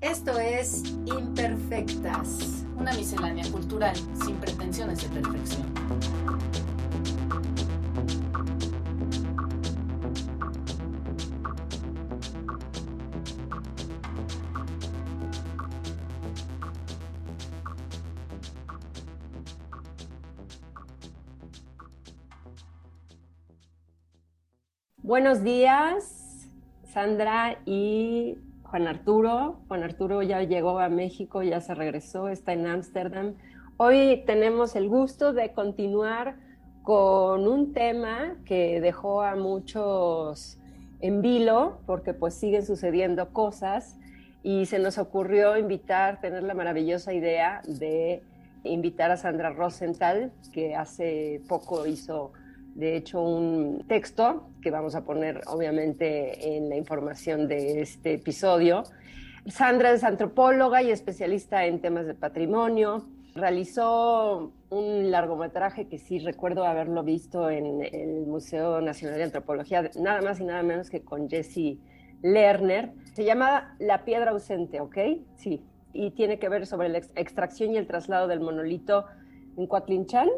Esto es Imperfectas, una miscelánea cultural sin pretensiones de perfección. Buenos días, Sandra y Juan Arturo. Juan Arturo ya llegó a México, ya se regresó, está en Ámsterdam. Hoy tenemos el gusto de continuar con un tema que dejó a muchos en vilo, porque pues siguen sucediendo cosas y se nos ocurrió invitar, tener la maravillosa idea de invitar a Sandra Rosenthal, que hace poco hizo de hecho un texto que vamos a poner obviamente en la información de este episodio. Sandra es antropóloga y especialista en temas de patrimonio. Realizó un largometraje que sí recuerdo haberlo visto en el Museo Nacional de Antropología, nada más y nada menos que con Jesse Lerner. Se llama La piedra ausente, ¿ok? Sí. Y tiene que ver sobre la extracción y el traslado del monolito en Coatlinchan,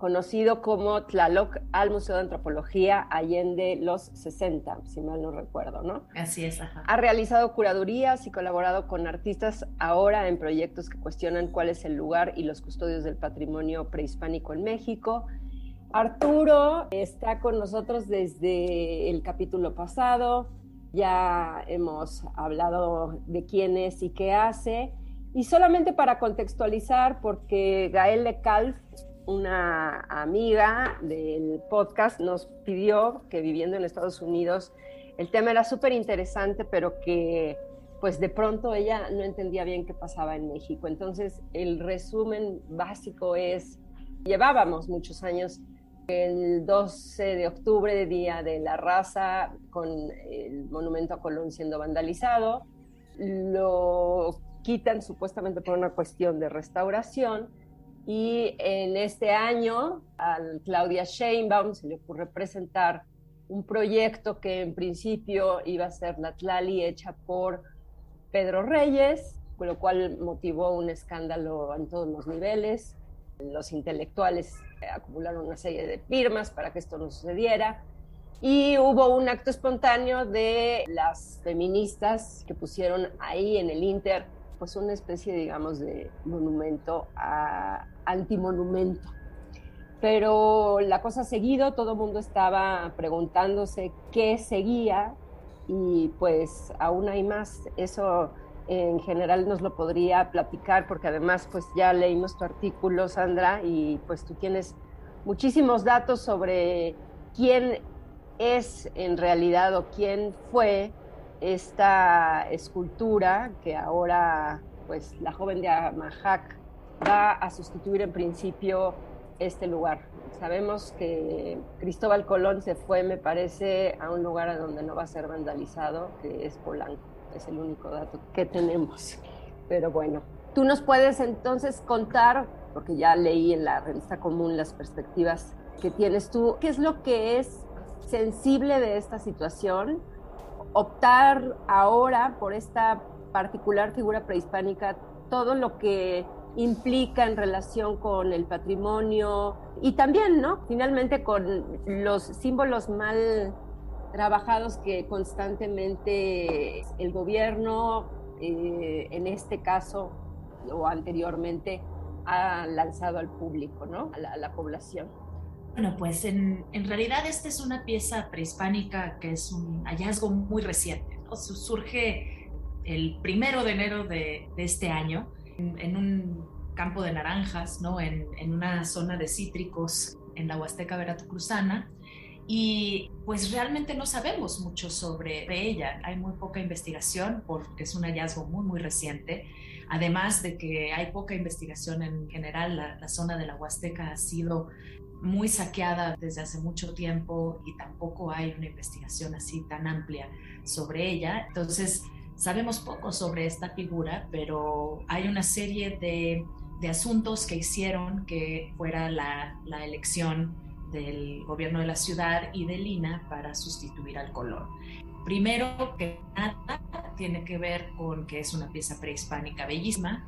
conocido como Tlaloc al Museo de Antropología Allende los 60, si mal no recuerdo, ¿no? Así es, ajá. Ha realizado curadurías y colaborado con artistas ahora en proyectos que cuestionan cuál es el lugar y los custodios del patrimonio prehispánico en México. Arturo está con nosotros desde el capítulo pasado, ya hemos hablado de quién es y qué hace. Y solamente para contextualizar, porque Gael de Calf una amiga del podcast nos pidió que viviendo en Estados Unidos el tema era súper interesante, pero que pues de pronto ella no entendía bien qué pasaba en México. Entonces el resumen básico es, llevábamos muchos años el 12 de octubre, Día de la Raza, con el monumento a Colón siendo vandalizado, lo quitan supuestamente por una cuestión de restauración y en este año a Claudia Sheinbaum se le ocurre presentar un proyecto que en principio iba a ser la Tlali hecha por Pedro Reyes, con lo cual motivó un escándalo en todos los niveles. Los intelectuales acumularon una serie de firmas para que esto no sucediera. Y hubo un acto espontáneo de las feministas que pusieron ahí en el Inter pues una especie, digamos, de monumento a antimonumento. Pero la cosa seguido, todo el mundo estaba preguntándose qué seguía y pues aún hay más. Eso en general nos lo podría platicar porque además pues ya leímos tu artículo, Sandra, y pues tú tienes muchísimos datos sobre quién es en realidad o quién fue esta escultura que ahora pues la joven de Amahac va a sustituir en principio este lugar. Sabemos que Cristóbal Colón se fue, me parece, a un lugar a donde no va a ser vandalizado, que es Polanco. Es el único dato que tenemos. Pero bueno, tú nos puedes entonces contar, porque ya leí en la revista común las perspectivas que tienes tú, qué es lo que es sensible de esta situación optar ahora por esta particular figura prehispánica, todo lo que implica en relación con el patrimonio y también, ¿no? Finalmente con los símbolos mal trabajados que constantemente el gobierno, eh, en este caso o anteriormente, ha lanzado al público, ¿no? a la población. Bueno, pues en, realidad esta es una pieza prehispánica que es un hallazgo muy reciente. Surge el primero de enero de, este año en, un campo de naranjas, ¿no? En, en, una zona de cítricos en la Huasteca Veracruzana. Y pues realmente no sabemos mucho sobre ella. Hay muy poca investigación porque es un hallazgo muy, muy reciente. Además de que hay poca investigación en general, la, la zona de la Huasteca ha sido muy saqueada desde hace mucho tiempo y tampoco hay una investigación así tan amplia sobre ella. Entonces, sabemos poco sobre esta figura, pero hay una serie de, asuntos que hicieron que fuera la, elección del gobierno de la ciudad y de Lina para sustituir al color. Primero que nada, tiene que ver con que es una pieza prehispánica bellísima,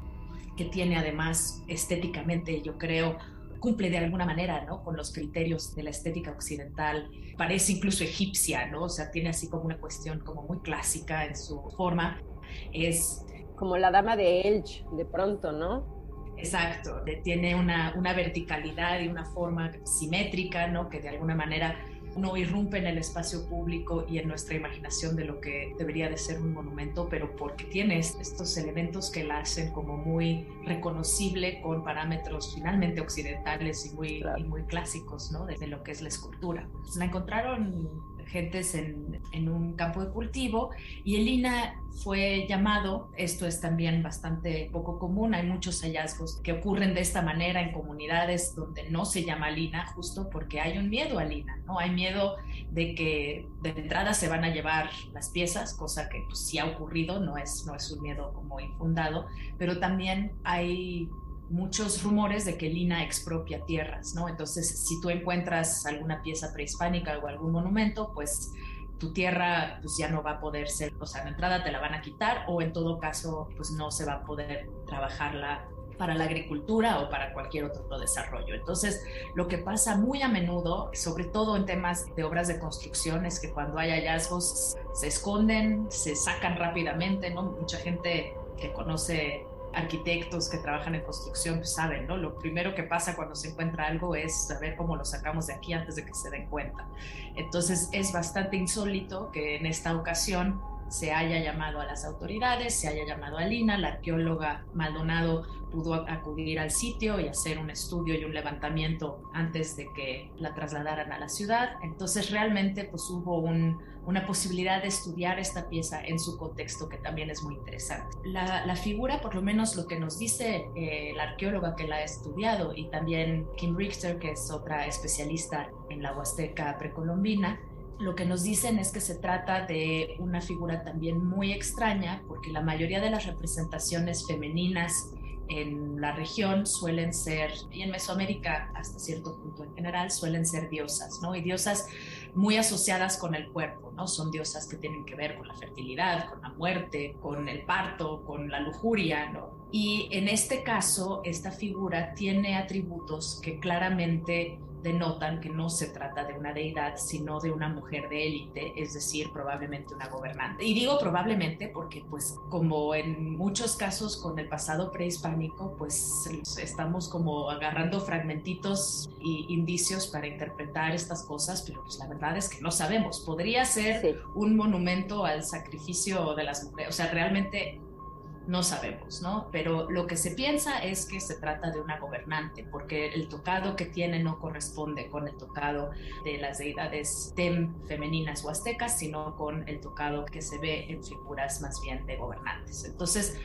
que tiene además estéticamente, yo creo, cumple de alguna manera, ¿no? Con los criterios de la estética occidental. Parece incluso egipcia, ¿no? O sea, tiene así como una cuestión como muy clásica en su forma. Es... Como la dama de Elch, de pronto, ¿no? Exacto, tiene una, una verticalidad y una forma simétrica, ¿no? Que de alguna manera no irrumpe en el espacio público y en nuestra imaginación de lo que debería de ser un monumento, pero porque tiene estos elementos que la hacen como muy reconocible con parámetros finalmente occidentales y muy, muy clásicos, ¿no? De, lo que es la escultura. La encontraron gentes en, un campo de cultivo y el INA fue llamado, esto es también bastante poco común, hay muchos hallazgos que ocurren de esta manera en comunidades donde no se llama Lina, justo porque hay un miedo a Lina, ¿no? Hay miedo de que de entrada se van a llevar las piezas, cosa que pues, sí ha ocurrido, no es, no es un miedo como infundado, pero también hay muchos rumores de que Lina expropia tierras, ¿no? Entonces, si tú encuentras alguna pieza prehispánica o algún monumento, pues tu tierra pues ya no va a poder ser, o sea, de entrada te la van a quitar o en todo caso pues no se va a poder trabajarla para la agricultura o para cualquier otro desarrollo. Entonces, lo que pasa muy a menudo, sobre todo en temas de obras de construcción, es que cuando hay hallazgos se esconden, se sacan rápidamente, ¿no? Mucha gente que conoce arquitectos que trabajan en construcción pues saben, ¿no? Lo primero que pasa cuando se encuentra algo es saber cómo lo sacamos de aquí antes de que se den cuenta. Entonces es bastante insólito que en esta ocasión se haya llamado a las autoridades, se haya llamado a Lina, la arqueóloga Maldonado pudo acudir al sitio y hacer un estudio y un levantamiento antes de que la trasladaran a la ciudad. Entonces realmente pues hubo una posibilidad de estudiar esta pieza en su contexto que también es muy interesante. La, figura, por lo menos lo que nos dice eh, la arqueóloga que la ha estudiado y también Kim Richter, que es otra especialista en la Huasteca precolombina, lo que nos dicen es que se trata de una figura también muy extraña porque la mayoría de las representaciones femeninas en la región suelen ser, y en Mesoamérica hasta cierto punto en general, suelen ser diosas, ¿no? Y diosas muy asociadas con el cuerpo, ¿no? Son diosas que tienen que ver con la fertilidad, con la muerte, con el parto, con la lujuria, ¿no? Y en este caso, esta figura tiene atributos que claramente denotan que no se trata de una deidad, sino de una mujer de élite, es decir, probablemente una gobernante. Y digo probablemente porque, pues, como en muchos casos con el pasado prehispánico, pues estamos como agarrando fragmentitos y indicios para interpretar estas cosas, pero pues la verdad es que no sabemos. Podría ser un monumento al sacrificio de las mujeres, o sea, realmente no sabemos, ¿no? Pero lo que se piensa es que se trata de una gobernante, porque el tocado que tiene no corresponde con el tocado de las deidades tem femeninas o aztecas, sino con el tocado que se ve en figuras más bien de gobernantes. Entonces,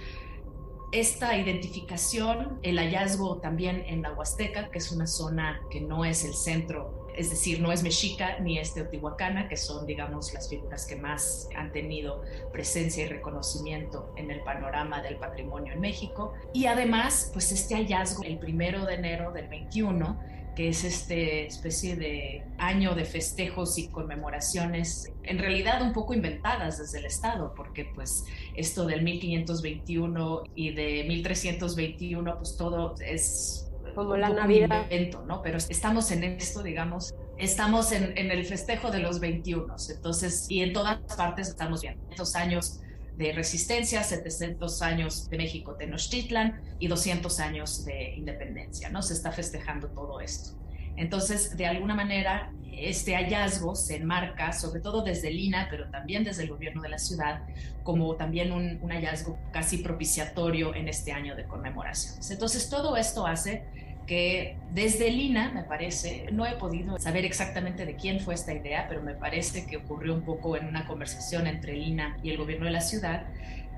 esta identificación, el hallazgo también en la Huasteca, que es una zona que no es el centro es decir, no es mexica ni es teotihuacana, que son, digamos, las figuras que más han tenido presencia y reconocimiento en el panorama del patrimonio en México. Y además, pues este hallazgo, el primero de enero del 21, que es este especie de año de festejos y conmemoraciones, en realidad un poco inventadas desde el Estado, porque pues esto del 1521 y de 1321, pues todo es como la Navidad. ¿no? Pero estamos en esto, digamos, estamos en, en, el festejo de los 21, entonces, y en todas partes estamos viendo estos años de resistencia, 700 años de México Tenochtitlan y 200 años de independencia, ¿no? Se está festejando todo esto. Entonces, de alguna manera, este hallazgo se enmarca, sobre todo desde el INA, pero también desde el gobierno de la ciudad, como también un, un hallazgo casi propiciatorio en este año de conmemoraciones. Entonces, todo esto hace que desde Lina, me parece, no he podido saber exactamente de quién fue esta idea, pero me parece que ocurrió un poco en una conversación entre Lina y el gobierno de la ciudad,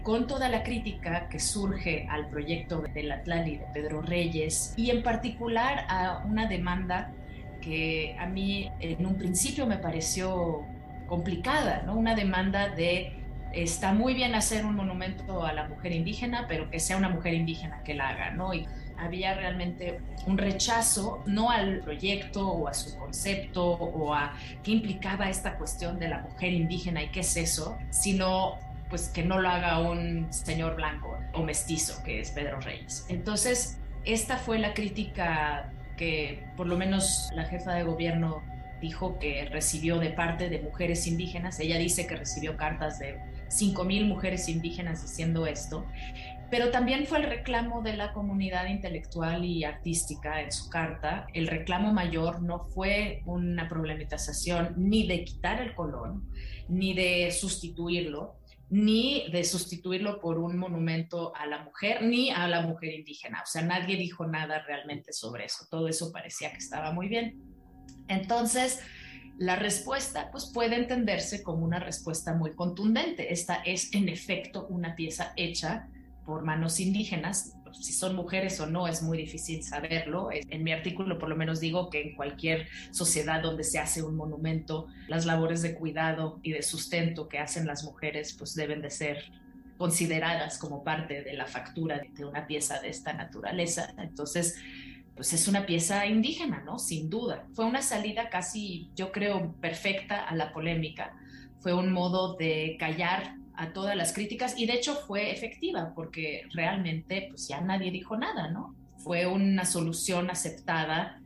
con toda la crítica que surge al proyecto del Atlali de Pedro Reyes y en particular a una demanda que a mí en un principio me pareció complicada, ¿no? Una demanda de está muy bien hacer un monumento a la mujer indígena, pero que sea una mujer indígena que la haga, ¿no? Y había realmente un rechazo, no al proyecto o a su concepto o a qué implicaba esta cuestión de la mujer indígena y qué es eso, sino pues que no lo haga un señor blanco o mestizo, que es Pedro Reyes. Entonces, esta fue la crítica que por lo menos la jefa de gobierno dijo que recibió de parte de mujeres indígenas. Ella dice que recibió cartas de 5.000 mujeres indígenas diciendo esto, pero también fue el reclamo de la comunidad intelectual y artística en su carta. El reclamo mayor no fue una problematización ni de quitar el colón, ni de sustituirlo, ni de sustituirlo por un monumento a la mujer, ni a la mujer indígena. O sea, nadie dijo nada realmente sobre eso. Todo eso parecía que estaba muy bien. Entonces, la respuesta pues puede entenderse como una respuesta muy contundente. Esta es en efecto una pieza hecha por manos indígenas. Si son mujeres o no es muy difícil saberlo. En mi artículo por lo menos digo que en cualquier sociedad donde se hace un monumento, las labores de cuidado y de sustento que hacen las mujeres pues deben de ser consideradas como parte de la factura de una pieza de esta naturaleza. Entonces, pues es una pieza indígena, ¿no? Sin duda. Fue una salida casi, yo creo, perfecta a la polémica. Fue un modo de callar a todas las críticas y de hecho fue efectiva porque realmente pues ya nadie dijo nada, ¿no? Fue una solución aceptada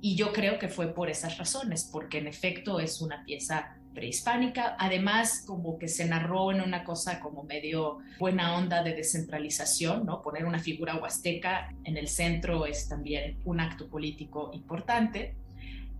y yo creo que fue por esas razones, porque en efecto es una pieza prehispánica, además como que se narró en una cosa como medio buena onda de descentralización, ¿no? Poner una figura huasteca en el centro es también un acto político importante.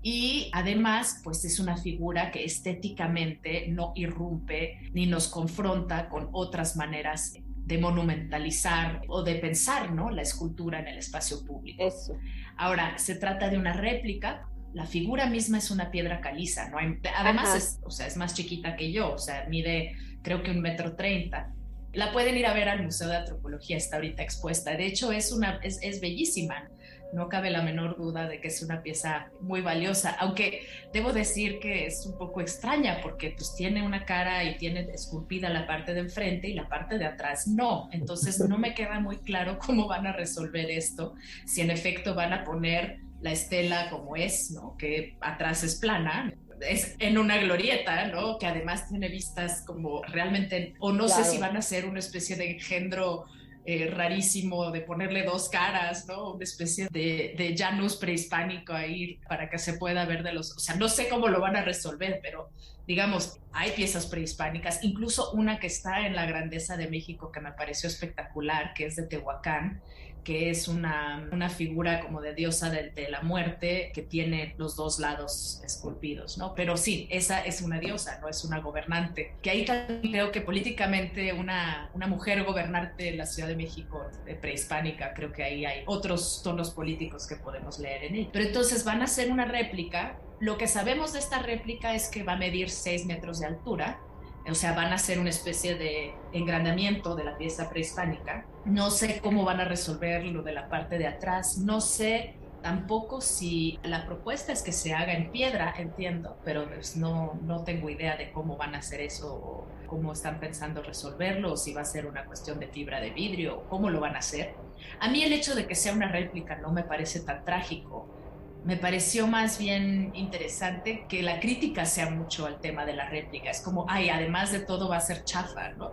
Y además, pues es una figura que estéticamente no irrumpe ni nos confronta con otras maneras de monumentalizar o de pensar ¿no? la escultura en el espacio público. Eso. Ahora, se trata de una réplica la figura misma es una piedra caliza, ¿no? además, es, o sea, es más chiquita que yo, o sea, mide creo que un metro treinta. La pueden ir a ver al Museo de Antropología, está ahorita expuesta. De hecho, es, una, es, es bellísima. No cabe la menor duda de que es una pieza muy valiosa, aunque debo decir que es un poco extraña porque pues tiene una cara y tiene esculpida la parte de enfrente y la parte de atrás no. Entonces no me queda muy claro cómo van a resolver esto, si en efecto van a poner la estela como es, ¿no? Que atrás es plana, es en una glorieta, ¿no? Que además tiene vistas como realmente, o no sé si van a ser una especie de engendro eh, rarísimo de ponerle dos caras, ¿no? Una especie de, de Janus prehispánico ahí para que se pueda ver de los, o sea, no sé cómo lo van a resolver, pero digamos, hay piezas prehispánicas, incluso una que está en la grandeza de México que me pareció espectacular, que es de Tehuacán, que es una, una figura como de diosa de, la muerte que tiene los dos lados esculpidos, ¿no? Pero sí, esa es una diosa, no es una gobernante. Que ahí también creo que políticamente una, una mujer gobernante de la Ciudad de México de prehispánica, creo que ahí hay otros tonos políticos que podemos leer en él. Pero entonces van a hacer una réplica. Lo que sabemos de esta réplica es que va a medir 6 metros de altura o sea, van a hacer una especie de engrandamiento de la pieza prehispánica. No sé cómo van a resolver lo de la parte de atrás, no sé tampoco si la propuesta es que se haga en piedra, entiendo, pero pues no, no tengo idea de cómo van a hacer eso o cómo están pensando resolverlo, o si va a ser una cuestión de fibra de vidrio, o cómo lo van a hacer. A mí el hecho de que sea una réplica no me parece tan trágico, me pareció más bien interesante que la crítica sea mucho al tema de la réplica. Es como, ay, además de todo va a ser chafa, ¿no?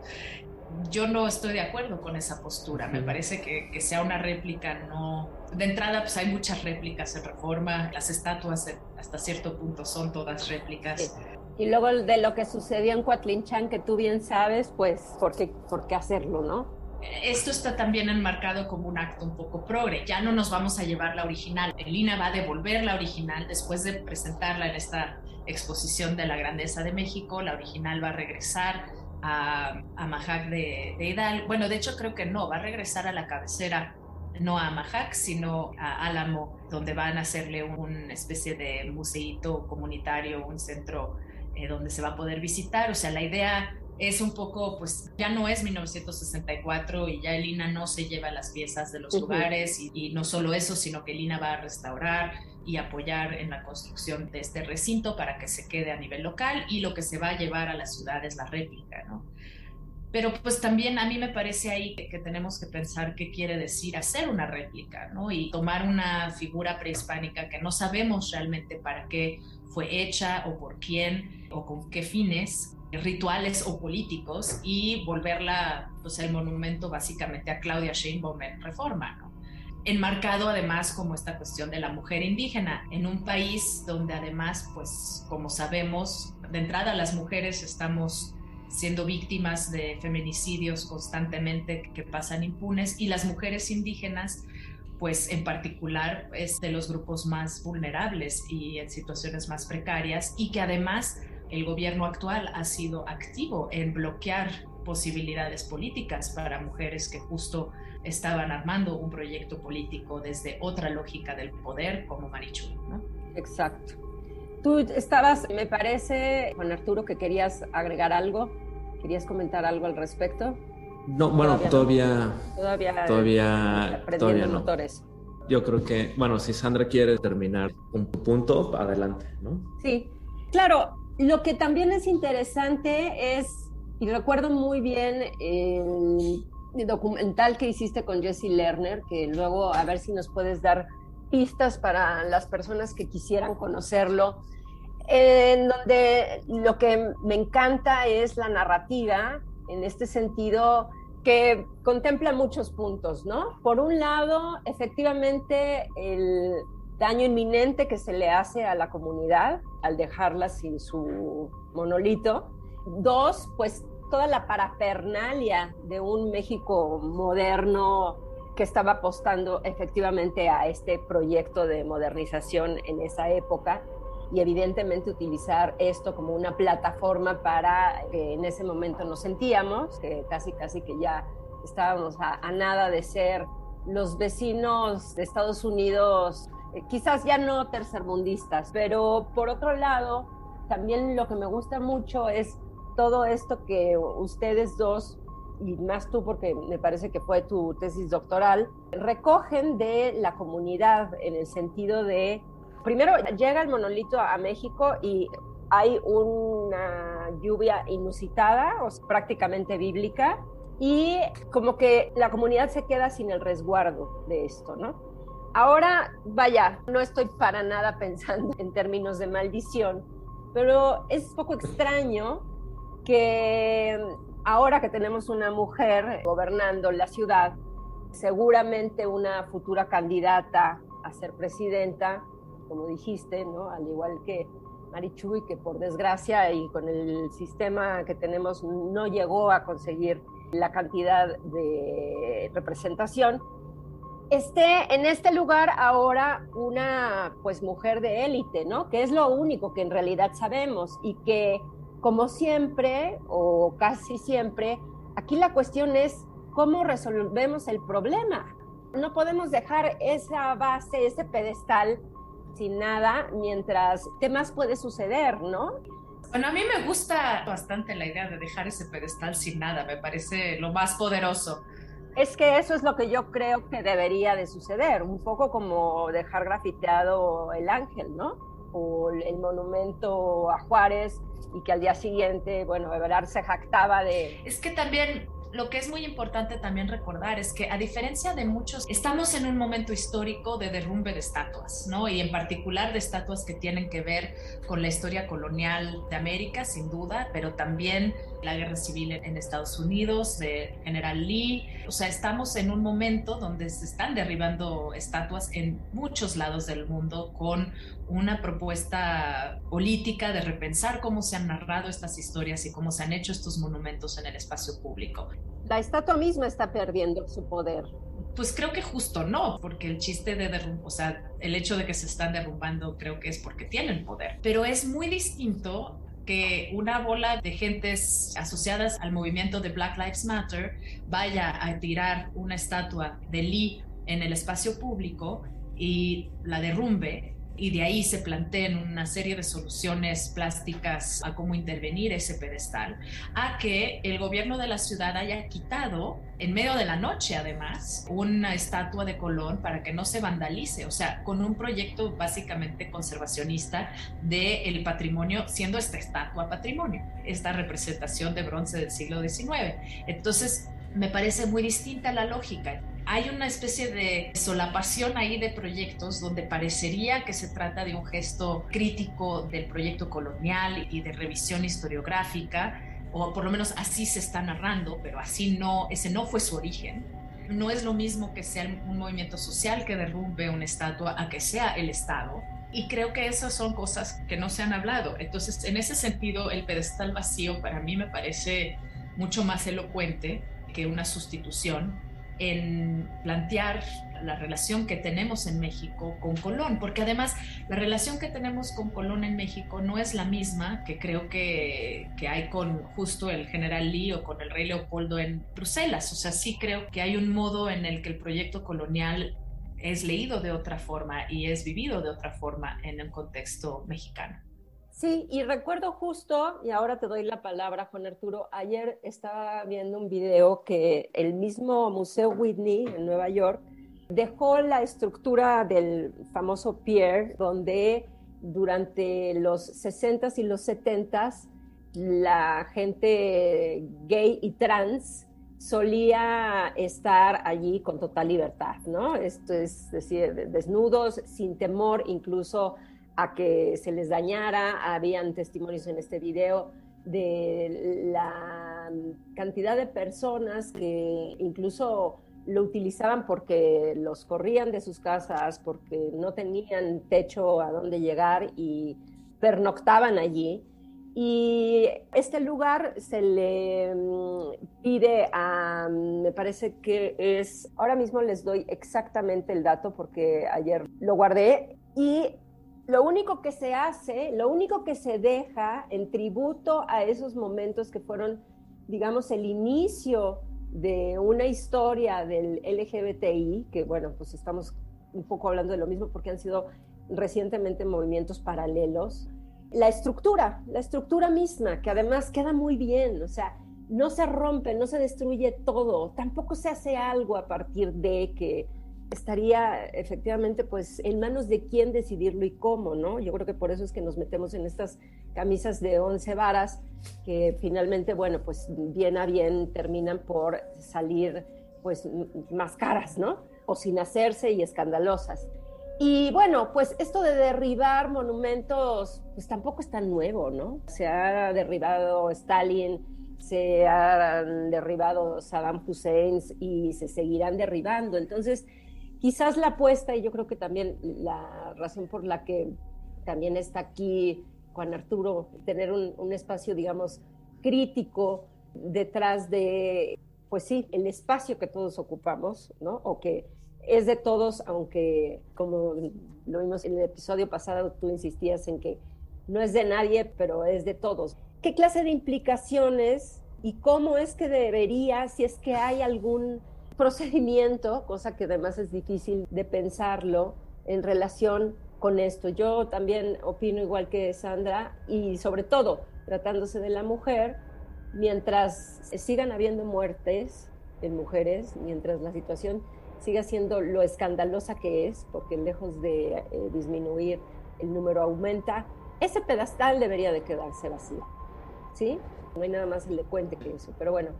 Yo no estoy de acuerdo con esa postura. Me parece que, que sea una réplica, no. De entrada, pues hay muchas réplicas en reforma. Las estatuas, hasta cierto punto, son todas réplicas. Y luego de lo que sucedió en Coatlinchan, que tú bien sabes, pues, ¿por qué, por qué hacerlo, no? Esto está también enmarcado como un acto un poco progre. Ya no nos vamos a llevar la original. El INA va a devolver la original después de presentarla en esta exposición de la grandeza de México. La original va a regresar a, a Majac de, de Hidalgo. Bueno, de hecho creo que no, va a regresar a la cabecera no a Majac, sino a Álamo, donde van a hacerle una especie de museíto comunitario, un centro eh, donde se va a poder visitar. O sea, la idea es un poco, pues ya no es 1964 y ya el INA no se lleva las piezas de los lugares y, no solo eso, sino que el INA va a restaurar y apoyar en la construcción de este recinto para que se quede a nivel local y lo que se va a llevar a la ciudad es la réplica, ¿no? Pero pues también a mí me parece ahí que, tenemos que pensar qué quiere decir hacer una réplica, ¿no? Y tomar una figura prehispánica que no sabemos realmente para qué fue hecha o por quién o con qué fines rituales o políticos y volverla pues el monumento básicamente a Claudia Sheinbaum en reforma, ¿no? enmarcado además como esta cuestión de la mujer indígena en un país donde además pues como sabemos de entrada las mujeres estamos siendo víctimas de feminicidios constantemente que pasan impunes y las mujeres indígenas pues en particular es de los grupos más vulnerables y en situaciones más precarias y que además el gobierno actual ha sido activo en bloquear posibilidades políticas para mujeres que justo estaban armando un proyecto político desde otra lógica del poder como Marichu. ¿no? Exacto. Tú estabas, me parece, Juan Arturo, que querías agregar algo. ¿Querías comentar algo al respecto? No, bueno, todavía. Todavía. Todavía. Todavía, no. Motores. Yo creo que, bueno, si Sandra quiere terminar un punto, adelante, ¿no? Sí. Claro, lo que también es interesante es, y recuerdo muy bien el, documental que hiciste con Jesse Lerner, que luego a ver si nos puedes dar pistas para las personas que quisieran conocerlo, en donde lo que me encanta es la narrativa, en este sentido, que contempla muchos puntos, ¿no? Por un lado, efectivamente, el daño inminente que se le hace a la comunidad al dejarla sin su monolito. Dos, pues toda la parafernalia de un México moderno que estaba apostando efectivamente a este proyecto de modernización en esa época y evidentemente utilizar esto como una plataforma para que en ese momento nos sentíamos, que casi casi que ya estábamos a, a nada de ser los vecinos de Estados Unidos eh, quizás ya no tercermundistas, pero por otro lado, también lo que me gusta mucho es todo esto que ustedes dos, y más tú porque me parece que fue tu tesis doctoral, recogen de la comunidad en el sentido de, primero llega el monolito a México y hay una lluvia inusitada, o prácticamente bíblica, y como que la comunidad se queda sin el resguardo de esto, ¿no? Ahora, vaya, no estoy para nada pensando en términos de maldición, pero es poco extraño que ahora que tenemos una mujer gobernando la ciudad, seguramente una futura candidata a ser presidenta, como dijiste, ¿no? Al igual que Marichuy, que por desgracia y con el sistema que tenemos no llegó a conseguir la cantidad de representación, esté en este lugar ahora una pues mujer de élite, ¿no? Que es lo único que en realidad sabemos y que como siempre o casi siempre, aquí la cuestión es cómo resolvemos el problema. No podemos dejar esa base, ese pedestal sin nada mientras qué más puede suceder, ¿no? Bueno, a mí me gusta bastante la idea de dejar ese pedestal sin nada, me parece lo más poderoso es que eso es lo que yo creo que debería de suceder, un poco como dejar grafiteado el ángel, ¿no? O el monumento a Juárez y que al día siguiente, bueno, Everard se jactaba de... Es que también lo que es muy importante también recordar es que a diferencia de muchos, estamos en un momento histórico de derrumbe de estatuas, ¿no? Y en particular de estatuas que tienen que ver con la historia colonial de América, sin duda, pero también la guerra civil en Estados Unidos, de General Lee. O sea, estamos en un momento donde se están derribando estatuas en muchos lados del mundo con una propuesta política de repensar cómo se han narrado estas historias y cómo se han hecho estos monumentos en el espacio público. La estatua misma está perdiendo su poder. Pues creo que justo no, porque el chiste de derrumbar, o sea, el hecho de que se están derrumbando creo que es porque tienen poder. Pero es muy distinto que una bola de gentes asociadas al movimiento de Black Lives Matter vaya a tirar una estatua de Lee en el espacio público y la derrumbe y de ahí se planteen una serie de soluciones plásticas a cómo intervenir ese pedestal, a que el gobierno de la ciudad haya quitado en medio de la noche además una estatua de Colón para que no se vandalice, o sea, con un proyecto básicamente conservacionista del el patrimonio, siendo esta estatua patrimonio, esta representación de bronce del siglo XIX. Entonces, me parece muy distinta la lógica hay una especie de solapación ahí de proyectos donde parecería que se trata de un gesto crítico del proyecto colonial y de revisión historiográfica, o por lo menos así se está narrando, pero así no, ese no fue su origen. No es lo mismo que sea un movimiento social que derrumbe una estatua a que sea el Estado. Y creo que esas son cosas que no se han hablado. Entonces, en ese sentido, el pedestal vacío para mí me parece mucho más elocuente que una sustitución en plantear la relación que tenemos en México con Colón, porque además la relación que tenemos con Colón en México no es la misma que creo que, que, hay con justo el general Lee o con el rey Leopoldo en Bruselas. O sea, sí creo que hay un modo en el que el proyecto colonial es leído de otra forma y es vivido de otra forma en el contexto mexicano. Sí, y recuerdo justo, y ahora te doy la palabra, Juan Arturo, ayer estaba viendo un video que el mismo Museo Whitney en Nueva York dejó la estructura del famoso pier, donde durante los 60s y los 70s la gente gay y trans solía estar allí con total libertad, ¿no? Esto es decir, desnudos, sin temor incluso a que se les dañara. Habían testimonios en este video de la cantidad de personas que incluso lo utilizaban porque los corrían de sus casas, porque no tenían techo a donde llegar y pernoctaban allí. Y este lugar se le mm, pide a, me parece que es, ahora mismo les doy exactamente el dato porque ayer lo guardé, y lo único que se hace, lo único que se deja en tributo a esos momentos que fueron, digamos, el inicio de una historia del LGBTI, que bueno, pues estamos un poco hablando de lo mismo porque han sido recientemente movimientos paralelos. La estructura, la estructura misma, que además queda muy bien, o sea, no se rompe, no se destruye todo, tampoco se hace algo a partir de que estaría efectivamente pues en manos de quién decidirlo y cómo, ¿no? Yo creo que por eso es que nos metemos en estas camisas de once varas que finalmente, bueno, pues bien a bien terminan por salir pues más caras, ¿no? O sin hacerse y escandalosas. Y bueno, pues esto de derribar monumentos, pues tampoco es tan nuevo, ¿no? Se ha derribado Stalin, se han derribado Saddam Hussein y se seguirán derribando. Entonces, quizás la apuesta, y yo creo que también la razón por la que también está aquí Juan Arturo, tener un, espacio, digamos, crítico detrás de, pues sí, el espacio que todos ocupamos, ¿no? O que es de todos, aunque como lo vimos en el episodio pasado, tú insistías en que no es de nadie, pero es de todos. ¿Qué clase de implicaciones y cómo es que debería, si es que hay algún procedimiento, cosa que además es difícil de pensarlo en relación con esto. Yo también opino igual que Sandra y sobre todo tratándose de la mujer, mientras sigan habiendo muertes en mujeres, mientras la situación siga siendo lo escandalosa que es, porque lejos de eh, disminuir el número aumenta, ese pedestal debería de quedarse vacío. ¿Sí? No hay nada más elocuente que eso. Pero bueno,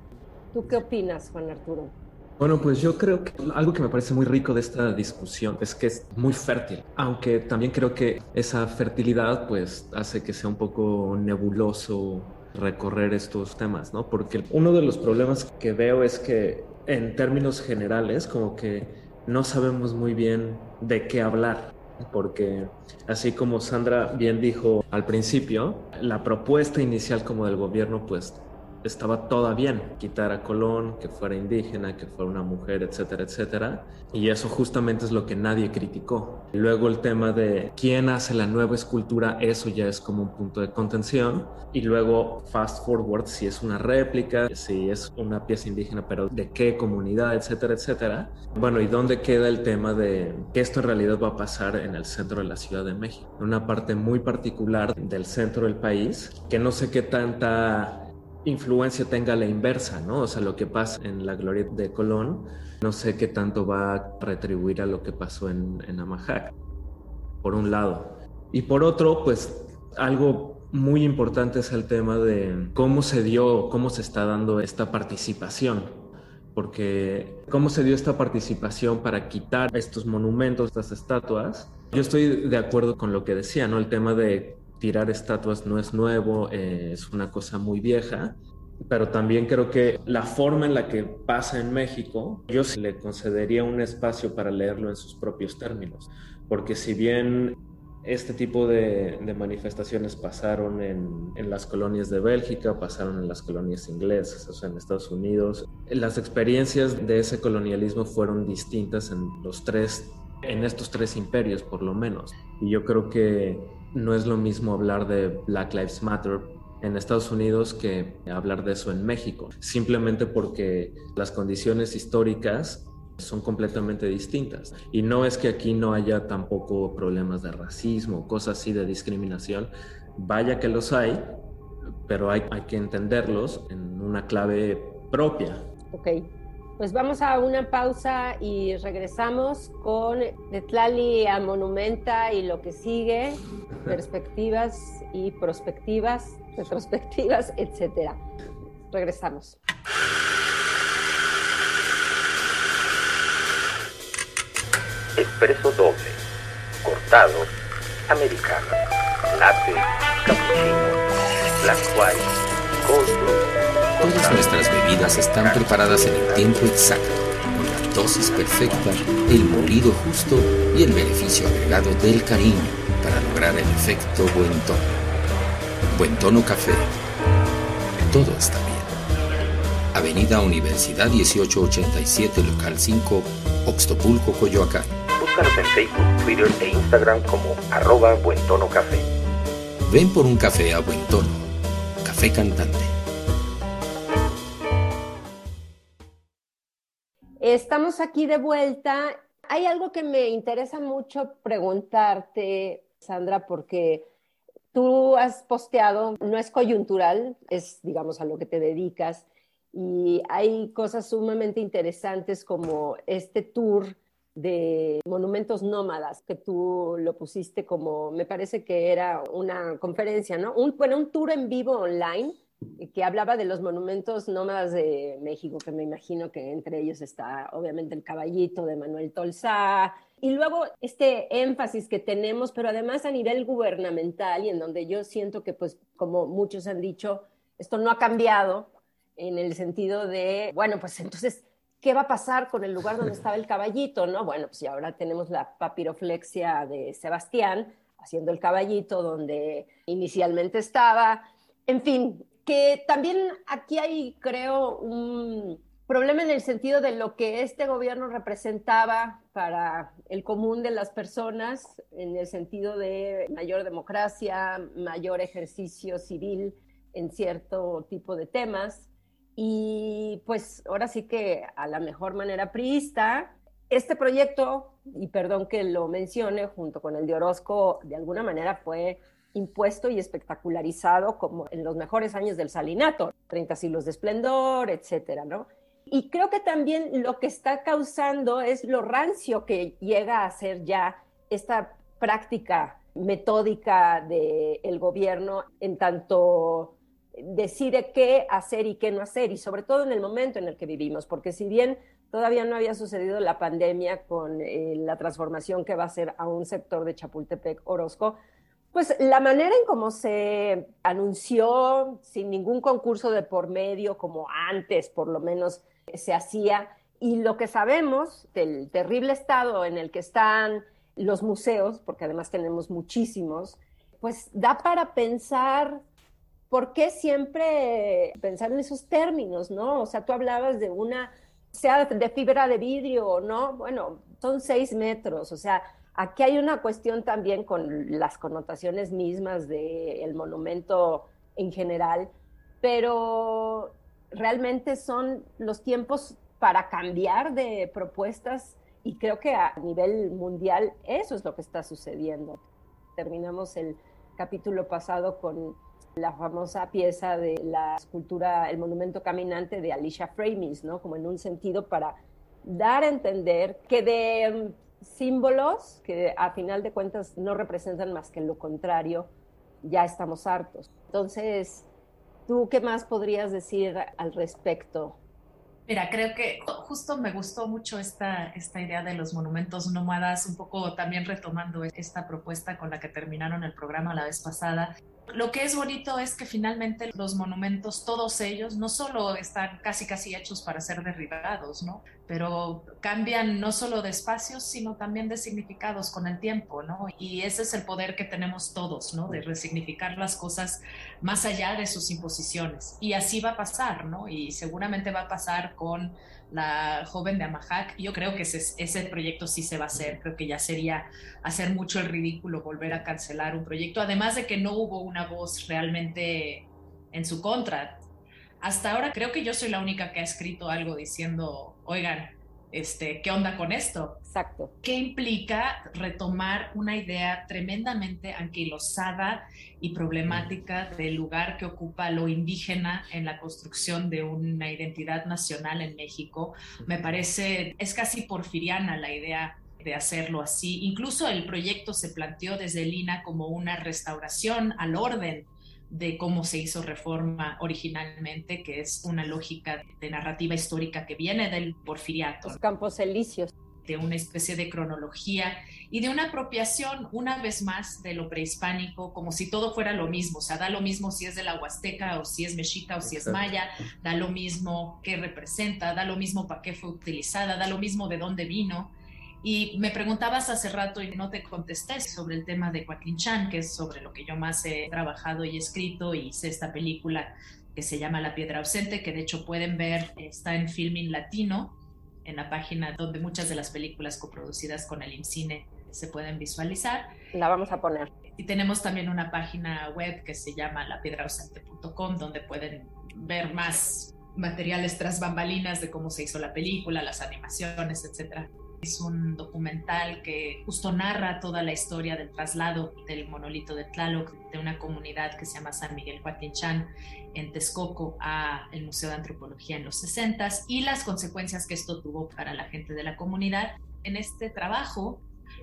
¿tú qué opinas, Juan Arturo? Bueno, pues yo creo que algo que me parece muy rico de esta discusión es que es muy fértil, aunque también creo que esa fertilidad pues hace que sea un poco nebuloso recorrer estos temas, ¿no? Porque uno de los problemas que veo es que en términos generales como que no sabemos muy bien de qué hablar, porque así como Sandra bien dijo al principio, la propuesta inicial como del gobierno pues estaba toda bien, quitar a Colón, que fuera indígena, que fuera una mujer, etcétera, etcétera. Y eso justamente es lo que nadie criticó. Luego el tema de quién hace la nueva escultura, eso ya es como un punto de contención. Y luego fast forward, si es una réplica, si es una pieza indígena, pero de qué comunidad, etcétera, etcétera. Bueno, ¿y dónde queda el tema de que esto en realidad va a pasar en el centro de la Ciudad de México? Una parte muy particular del centro del país, que no sé qué tanta influencia tenga la inversa, ¿no? O sea, lo que pasa en la Gloria de Colón, no sé qué tanto va a retribuir a lo que pasó en, en Amajac, por un lado. Y por otro, pues algo muy importante es el tema de cómo se dio, cómo se está dando esta participación, porque cómo se dio esta participación para quitar estos monumentos, estas estatuas. Yo estoy de acuerdo con lo que decía, ¿no? El tema de tirar estatuas no es nuevo, eh, es una cosa muy vieja, pero también creo que la forma en la que pasa en México, yo sí le concedería un espacio para leerlo en sus propios términos, porque si bien este tipo de, manifestaciones pasaron en, en, las colonias de Bélgica, pasaron en las colonias inglesas, o sea, en Estados Unidos. Las experiencias de ese colonialismo fueron distintas en los tres, en estos tres imperios por lo menos. Y yo creo que no es lo mismo hablar de Black Lives Matter en Estados Unidos que hablar de eso en México, simplemente porque las condiciones históricas son completamente distintas. Y no es que aquí no haya tampoco problemas de racismo, cosas así de discriminación, vaya que los hay, pero hay, hay que entenderlos en una clave propia. Ok, pues vamos a una pausa y regresamos con Netlali a Monumenta y lo que sigue, perspectivas y prospectivas, retrospectivas, etcétera. Regresamos. Expreso doble, cortado, americano, latte, cappuccino, black white, cold Todas nuestras bebidas están preparadas en el tiempo exacto, con la dosis perfecta, el molido justo y el beneficio agregado del cariño para lograr el efecto buen tono. Buen tono café. Todo está bien. Avenida Universidad 1887, local 5, Oxtopulco, Coyoacán. Búscanos en Facebook, Twitter e Instagram como arroba Buen Tono Café. Ven por un café a buen tono. Café cantante. Estamos aquí de vuelta. Hay algo que me interesa mucho preguntarte, Sandra, porque tú has posteado, no es coyuntural, es, digamos, a lo que te dedicas, y hay cosas sumamente interesantes como este tour de monumentos nómadas, que tú lo pusiste como, me parece que era una conferencia, ¿no? Un, bueno, un tour en vivo online que hablaba de los monumentos nómadas de México, que me imagino que entre ellos está obviamente el caballito de Manuel Tolsá, y luego este énfasis que tenemos, pero además a nivel gubernamental y en donde yo siento que, pues, como muchos han dicho, esto no ha cambiado en el sentido de, bueno, pues entonces, ¿qué va a pasar con el lugar donde estaba el caballito? ¿no? Bueno, pues ahora tenemos la papiroflexia de Sebastián haciendo el caballito donde inicialmente estaba. En fin, que también aquí hay, creo, un problema en el sentido de lo que este gobierno representaba para el común de las personas, en el sentido de mayor democracia, mayor ejercicio civil en cierto tipo de temas. Y pues ahora sí que a la mejor manera priista, este proyecto, y perdón que lo mencione, junto con el de Orozco, de alguna manera fue impuesto y espectacularizado como en los mejores años del salinato, 30 siglos de esplendor, etcétera, ¿no? Y creo que también lo que está causando es lo rancio que llega a ser ya esta práctica metódica del gobierno en tanto decide qué hacer y qué no hacer, y sobre todo en el momento en el que vivimos, porque si bien todavía no había sucedido la pandemia con eh, la transformación que va a ser a un sector de Chapultepec Orozco, pues la manera en cómo se anunció, sin ningún concurso de por medio, como antes por lo menos se hacía, y lo que sabemos del terrible estado en el que están los museos, porque además tenemos muchísimos, pues da para pensar ¿por qué siempre pensar en esos términos, no? O sea, tú hablabas de una, sea de fibra de vidrio o no, bueno, son seis metros, o sea, aquí hay una cuestión también con las connotaciones mismas del monumento en general, pero realmente son los tiempos para cambiar de propuestas y creo que a nivel mundial eso es lo que está sucediendo. Terminamos el capítulo pasado con la famosa pieza de la escultura El Monumento Caminante de Alicia Framis, ¿no? Como en un sentido para dar a entender que de símbolos que a final de cuentas no representan más que lo contrario, ya estamos hartos. Entonces, ¿tú qué más podrías decir al respecto? Mira, creo que justo me gustó mucho esta, esta idea de los monumentos nómadas, un poco también retomando esta propuesta con la que terminaron el programa la vez pasada, lo que es bonito es que finalmente los monumentos, todos ellos, no solo están casi casi hechos para ser derribados, ¿no? Pero cambian no solo de espacios, sino también de significados con el tiempo, ¿no? Y ese es el poder que tenemos todos, ¿no? De resignificar las cosas más allá de sus imposiciones. Y así va a pasar, ¿no? Y seguramente va a pasar con la joven de Amahac. Yo creo que ese, ese, proyecto sí se va a hacer. Creo que ya sería hacer mucho el ridículo volver a cancelar un proyecto, además de que no hubo una voz realmente en su contra. Hasta ahora creo que yo soy la única que ha escrito algo diciendo, oigan, este, ¿qué onda con esto? Exacto. ¿Qué implica retomar una idea tremendamente anquilosada y problemática del lugar que ocupa lo indígena en la construcción de una identidad nacional en México? Me parece, es casi porfiriana la idea de hacerlo así. Incluso el proyecto se planteó desde Lina como una restauración al orden de cómo se hizo reforma originalmente, que es una lógica de narrativa histórica que viene del porfiriato. Los campos elíseos. De una especie de cronología y de una apropiación, una vez más, de lo prehispánico, como si todo fuera lo mismo. O sea, da lo mismo si es de la Huasteca o si es mexica o si es maya, da lo mismo qué representa, da lo mismo para qué fue utilizada, da lo mismo de dónde vino. Y me preguntabas hace rato y no te contesté sobre el tema de Joaquín Chan, que es sobre lo que yo más he trabajado y escrito, y hice esta película que se llama La Piedra Ausente, que de hecho pueden ver, está en Filming Latino, en la página donde muchas de las películas coproducidas con el IMCINE se pueden visualizar. La vamos a poner. Y tenemos también una página web que se llama lapiedraausente.com, donde pueden ver más materiales tras bambalinas de cómo se hizo la película, las animaciones, etcétera. Es un documental que justo narra toda la historia del traslado del monolito de Tlaloc de una comunidad que se llama San Miguel Huatinchan en Texcoco a el Museo de Antropología en los 60 y las consecuencias que esto tuvo para la gente de la comunidad. En este trabajo,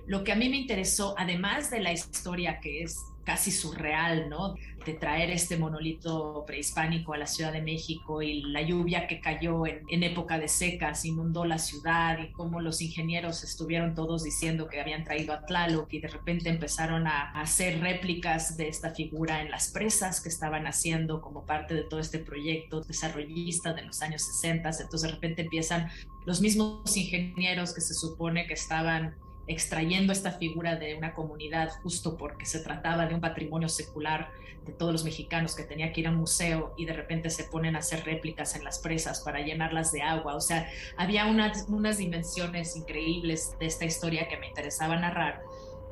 lo que a mí me interesó, además de la historia que es casi surreal, ¿no? De traer este monolito prehispánico a la Ciudad de México y la lluvia que cayó en, época de secas inundó la ciudad y cómo los ingenieros estuvieron todos diciendo que habían traído a Tlaloc y de repente empezaron a hacer réplicas de esta figura en las presas que estaban haciendo como parte de todo este proyecto desarrollista de los años 60. Entonces de repente empiezan los mismos ingenieros que se supone que estaban extrayendo esta figura de una comunidad justo porque se trataba de un patrimonio secular de todos los mexicanos que tenía que ir a un museo y de repente se ponen a hacer réplicas en las presas para llenarlas de agua. O sea, había unas, unas dimensiones increíbles de esta historia que me interesaba narrar,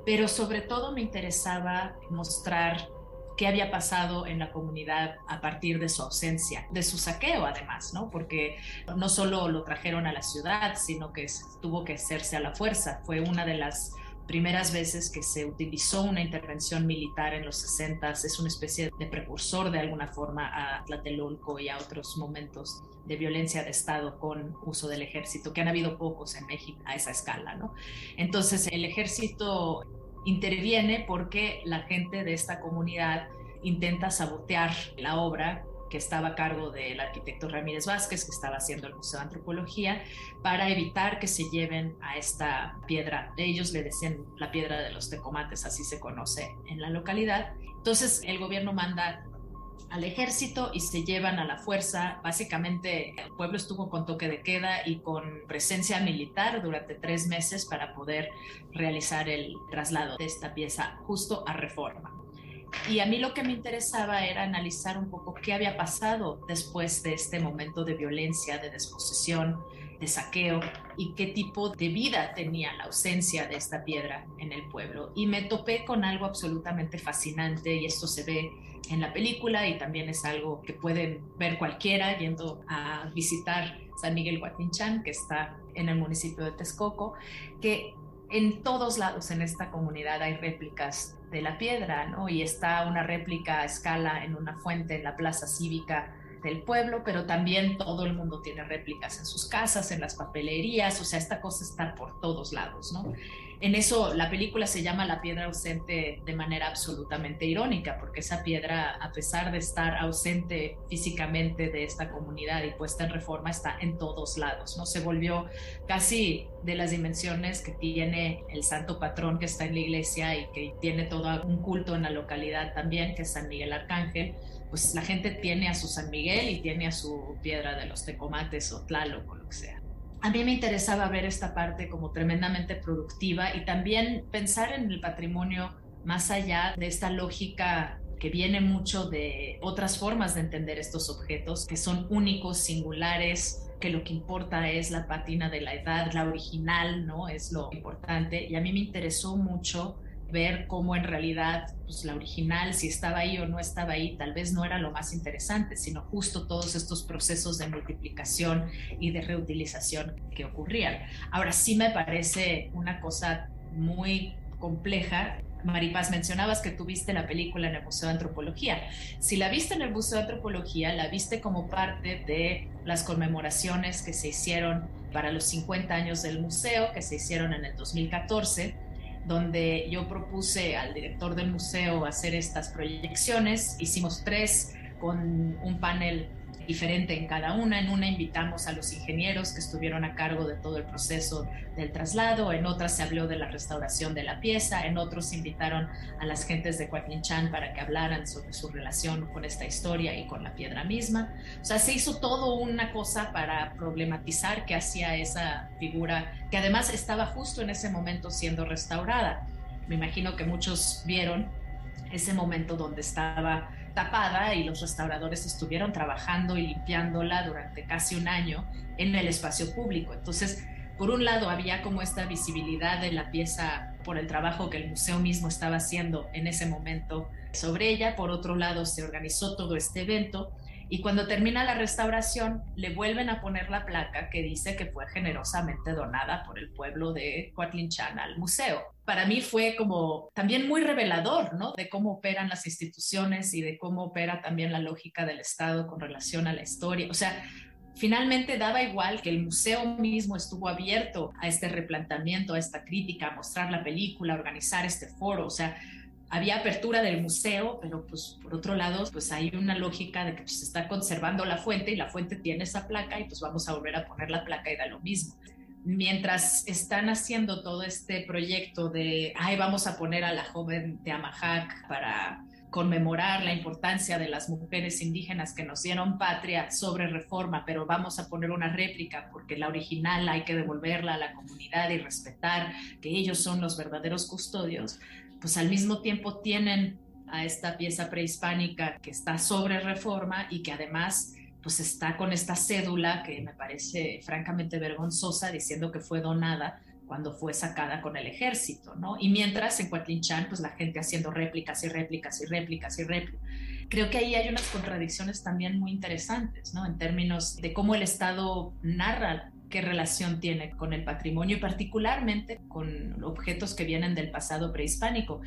pero sobre todo me interesaba mostrar qué había pasado en la comunidad a partir de su ausencia, de su saqueo además, ¿no? Porque no solo lo trajeron a la ciudad, sino que tuvo que hacerse a la fuerza. Fue una de las primeras veces que se utilizó una intervención militar en los 60 es una especie de precursor de alguna forma a Tlatelolco y a otros momentos de violencia de Estado con uso del ejército, que han habido pocos en México a esa escala, ¿no? Entonces el ejército interviene porque la gente de esta comunidad intenta sabotear la obra que estaba a cargo del arquitecto Ramírez Vázquez, que estaba haciendo el Museo de Antropología, para evitar que se lleven a esta piedra. Ellos le decían la piedra de los tecomates, así se conoce en la localidad. Entonces el gobierno manda al ejército y se llevan a la fuerza. Básicamente el pueblo estuvo con toque de queda y con presencia militar durante tres meses para poder realizar el traslado de esta pieza justo a reforma. Y a mí lo que me interesaba era analizar un poco qué había pasado después de este momento de violencia, de desposesión, de saqueo y qué tipo de vida tenía la ausencia de esta piedra en el pueblo. Y me topé con algo absolutamente fascinante y esto se ve en la película y también es algo que pueden ver cualquiera yendo a visitar San Miguel Huatinchán, que está en el municipio de Texcoco, que en todos lados en esta comunidad hay réplicas de la piedra, ¿no? Y está una réplica a escala en una fuente en la plaza cívica del pueblo, pero también todo el mundo tiene réplicas en sus casas, en las papelerías, o sea, esta cosa está por todos lados, ¿no? En eso la película se llama La piedra ausente de manera absolutamente irónica, porque esa piedra, a pesar de estar ausente físicamente de esta comunidad y puesta en reforma, está en todos lados, ¿no? Se volvió casi de las dimensiones que tiene el santo patrón que está en la iglesia y que tiene todo un culto en la localidad también, que es San Miguel Arcángel, pues la gente tiene a su San Miguel y tiene a su piedra de los tecomates o tlaloc o lo que sea. A mí me interesaba ver esta parte como tremendamente productiva y también pensar en el patrimonio más allá de esta lógica que viene mucho de otras formas de entender estos objetos, que son únicos, singulares, que lo que importa es la patina de la edad, la original, ¿no? Es lo importante. Y a mí me interesó mucho ver cómo en realidad pues, la original, si estaba ahí o no estaba ahí, tal vez no era lo más interesante, sino justo todos estos procesos de multiplicación y de reutilización que ocurrían. Ahora sí me parece una cosa muy compleja. Maripaz, mencionabas que tuviste la película en el Museo de Antropología. Si la viste en el Museo de Antropología, la viste como parte de las conmemoraciones que se hicieron para los 50 años del museo, que se hicieron en el 2014 donde yo propuse al director del museo hacer estas proyecciones. Hicimos tres con un panel diferente en cada una. En una invitamos a los ingenieros que estuvieron a cargo de todo el proceso del traslado, en otra se habló de la restauración de la pieza, en otros invitaron a las gentes de Coatlinchan para que hablaran sobre su relación con esta historia y con la piedra misma. O sea, se hizo todo una cosa para problematizar qué hacía esa figura que además estaba justo en ese momento siendo restaurada. Me imagino que muchos vieron ese momento donde estaba tapada y los restauradores estuvieron trabajando y limpiándola durante casi un año en el espacio público. Entonces, por un lado había como esta visibilidad de la pieza por el trabajo que el museo mismo estaba haciendo en ese momento sobre ella, por otro lado se organizó todo este evento y cuando termina la restauración le vuelven a poner la placa que dice que fue generosamente donada por el pueblo de Coatlinchan al museo. Para mí fue como también muy revelador, ¿no? De cómo operan las instituciones y de cómo opera también la lógica del Estado con relación a la historia. O sea, finalmente daba igual que el museo mismo estuvo abierto a este replanteamiento, a esta crítica, a mostrar la película, a organizar este foro. O sea, había apertura del museo, pero pues por otro lado, pues hay una lógica de que pues, se está conservando la fuente y la fuente tiene esa placa y pues vamos a volver a poner la placa y da lo mismo. Mientras están haciendo todo este proyecto de, ay, vamos a poner a la joven de Amajac para conmemorar la importancia de las mujeres indígenas que nos dieron patria sobre reforma, pero vamos a poner una réplica porque la original hay que devolverla a la comunidad y respetar que ellos son los verdaderos custodios pues al mismo tiempo tienen a esta pieza prehispánica que está sobre reforma y que además pues está con esta cédula que me parece francamente vergonzosa diciendo que fue donada cuando fue sacada con el ejército, ¿no? Y mientras en Coatlinchan, pues la gente haciendo réplicas y réplicas y réplicas y réplicas. Creo que ahí hay unas contradicciones también muy interesantes, ¿no? En términos de cómo el Estado narra qué relación tiene con el patrimonio y particularmente con objetos que vienen del pasado prehispánico.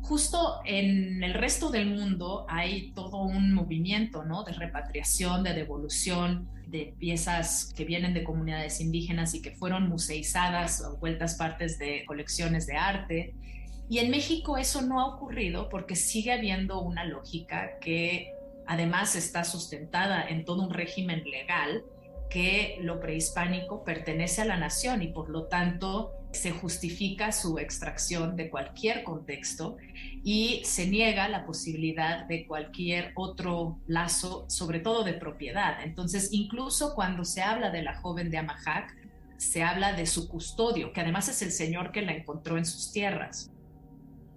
Justo en el resto del mundo hay todo un movimiento ¿no? de repatriación, de devolución de piezas que vienen de comunidades indígenas y que fueron museizadas o vueltas partes de colecciones de arte. Y en México eso no ha ocurrido porque sigue habiendo una lógica que además está sustentada en todo un régimen legal que lo prehispánico pertenece a la nación y por lo tanto se justifica su extracción de cualquier contexto y se niega la posibilidad de cualquier otro lazo, sobre todo de propiedad. Entonces, incluso cuando se habla de la joven de Amajac, se habla de su custodio, que además es el señor que la encontró en sus tierras.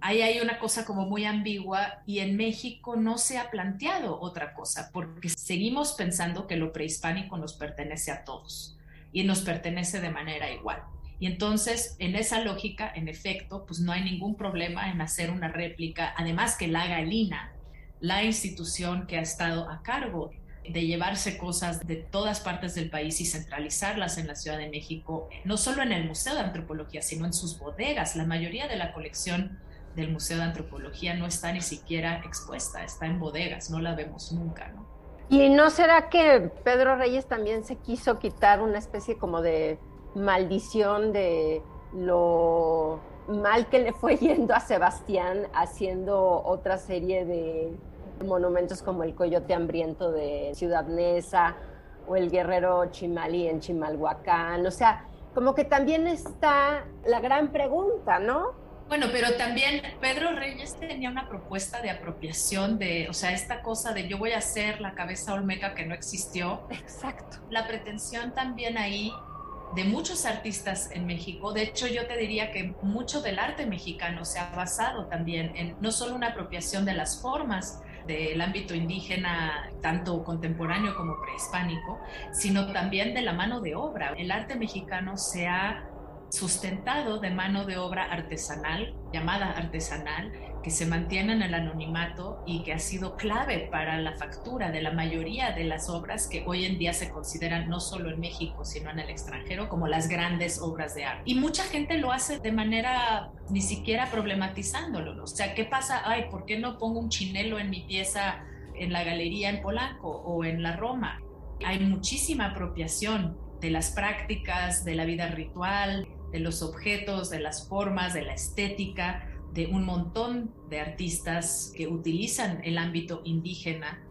Ahí hay una cosa como muy ambigua y en México no se ha planteado otra cosa, porque seguimos pensando que lo prehispánico nos pertenece a todos y nos pertenece de manera igual. Y entonces, en esa lógica, en efecto, pues no hay ningún problema en hacer una réplica, además que la haga el INA, la institución que ha estado a cargo de llevarse cosas de todas partes del país y centralizarlas en la Ciudad de México, no solo en el Museo de Antropología, sino en sus bodegas. La mayoría de la colección del Museo de Antropología no está ni siquiera expuesta, está en bodegas, no la vemos nunca, ¿no? ¿Y no será que Pedro Reyes también se quiso quitar una especie como de maldición de lo mal que le fue yendo a Sebastián haciendo otra serie de monumentos como el Coyote Hambriento de Ciudad Neza o el Guerrero Chimali en Chimalhuacán? O sea, como que también está la gran pregunta, ¿no? Bueno, pero también Pedro Reyes tenía una propuesta de apropiación de, o sea, esta cosa de yo voy a hacer la cabeza olmeca que no existió. Exacto. La pretensión también ahí de muchos artistas en México. De hecho, yo te diría que mucho del arte mexicano se ha basado también en no solo una apropiación de las formas del ámbito indígena, tanto contemporáneo como prehispánico, sino también de la mano de obra. El arte mexicano se ha sustentado de mano de obra artesanal, llamada artesanal, que se mantiene en el anonimato y que ha sido clave para la factura de la mayoría de las obras que hoy en día se consideran no solo en México, sino en el extranjero como las grandes obras de arte. Y mucha gente lo hace de manera ni siquiera problematizándolo. O sea, ¿qué pasa? Ay, ¿por qué no pongo un chinelo en mi pieza en la galería en Polanco o en la Roma? Hay muchísima apropiación de las prácticas, de la vida ritual, de los objetos, de las formas, de la estética, de un montón de artistas que utilizan el ámbito indígena.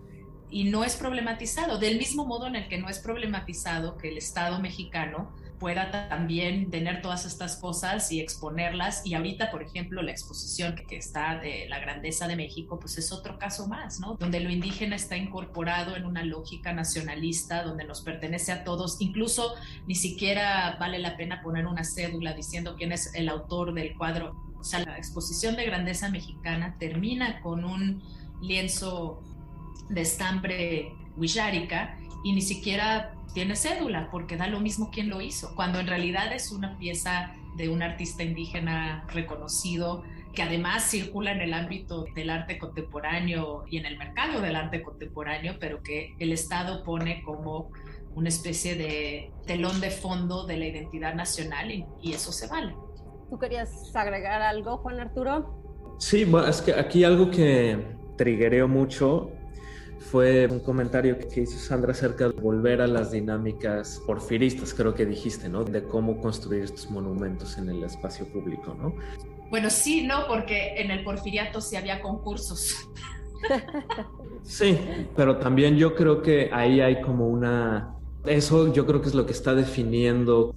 Y no es problematizado, del mismo modo en el que no es problematizado que el Estado mexicano pueda también tener todas estas cosas y exponerlas. Y ahorita, por ejemplo, la exposición que está de la grandeza de México, pues es otro caso más, ¿no? Donde lo indígena está incorporado en una lógica nacionalista, donde nos pertenece a todos. Incluso ni siquiera vale la pena poner una cédula diciendo quién es el autor del cuadro. O sea, la exposición de grandeza mexicana termina con un lienzo de estambre wixárika y ni siquiera tiene cédula, porque da lo mismo quién lo hizo, cuando en realidad es una pieza de un artista indígena reconocido que además circula en el ámbito del arte contemporáneo y en el mercado del arte contemporáneo, pero que el Estado pone como una especie de telón de fondo de la identidad nacional y, y eso se vale. ¿Tú querías agregar algo, Juan Arturo? Sí, es que aquí algo que triggereó mucho fue un comentario que hizo Sandra acerca de volver a las dinámicas porfiristas, creo que dijiste, ¿no? De cómo construir estos monumentos en el espacio público, ¿no? Bueno, sí, no, porque en el porfiriato sí había concursos. Sí, pero también yo creo que ahí hay como una... Eso yo creo que es lo que está definiendo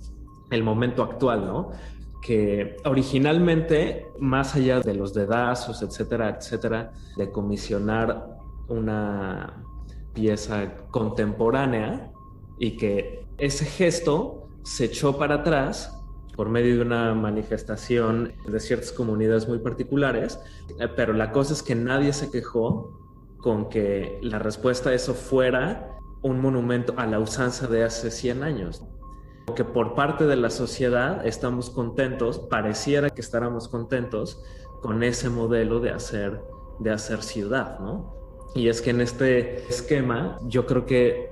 el momento actual, ¿no? que originalmente, más allá de los dedazos, etcétera, etcétera, de comisionar una pieza contemporánea y que ese gesto se echó para atrás por medio de una manifestación de ciertas comunidades muy particulares, eh, pero la cosa es que nadie se quejó con que la respuesta a eso fuera un monumento a la usanza de hace 100 años. Que por parte de la sociedad estamos contentos, pareciera que estáramos contentos con ese modelo de hacer, de hacer ciudad, ¿no? Y es que en este esquema yo creo que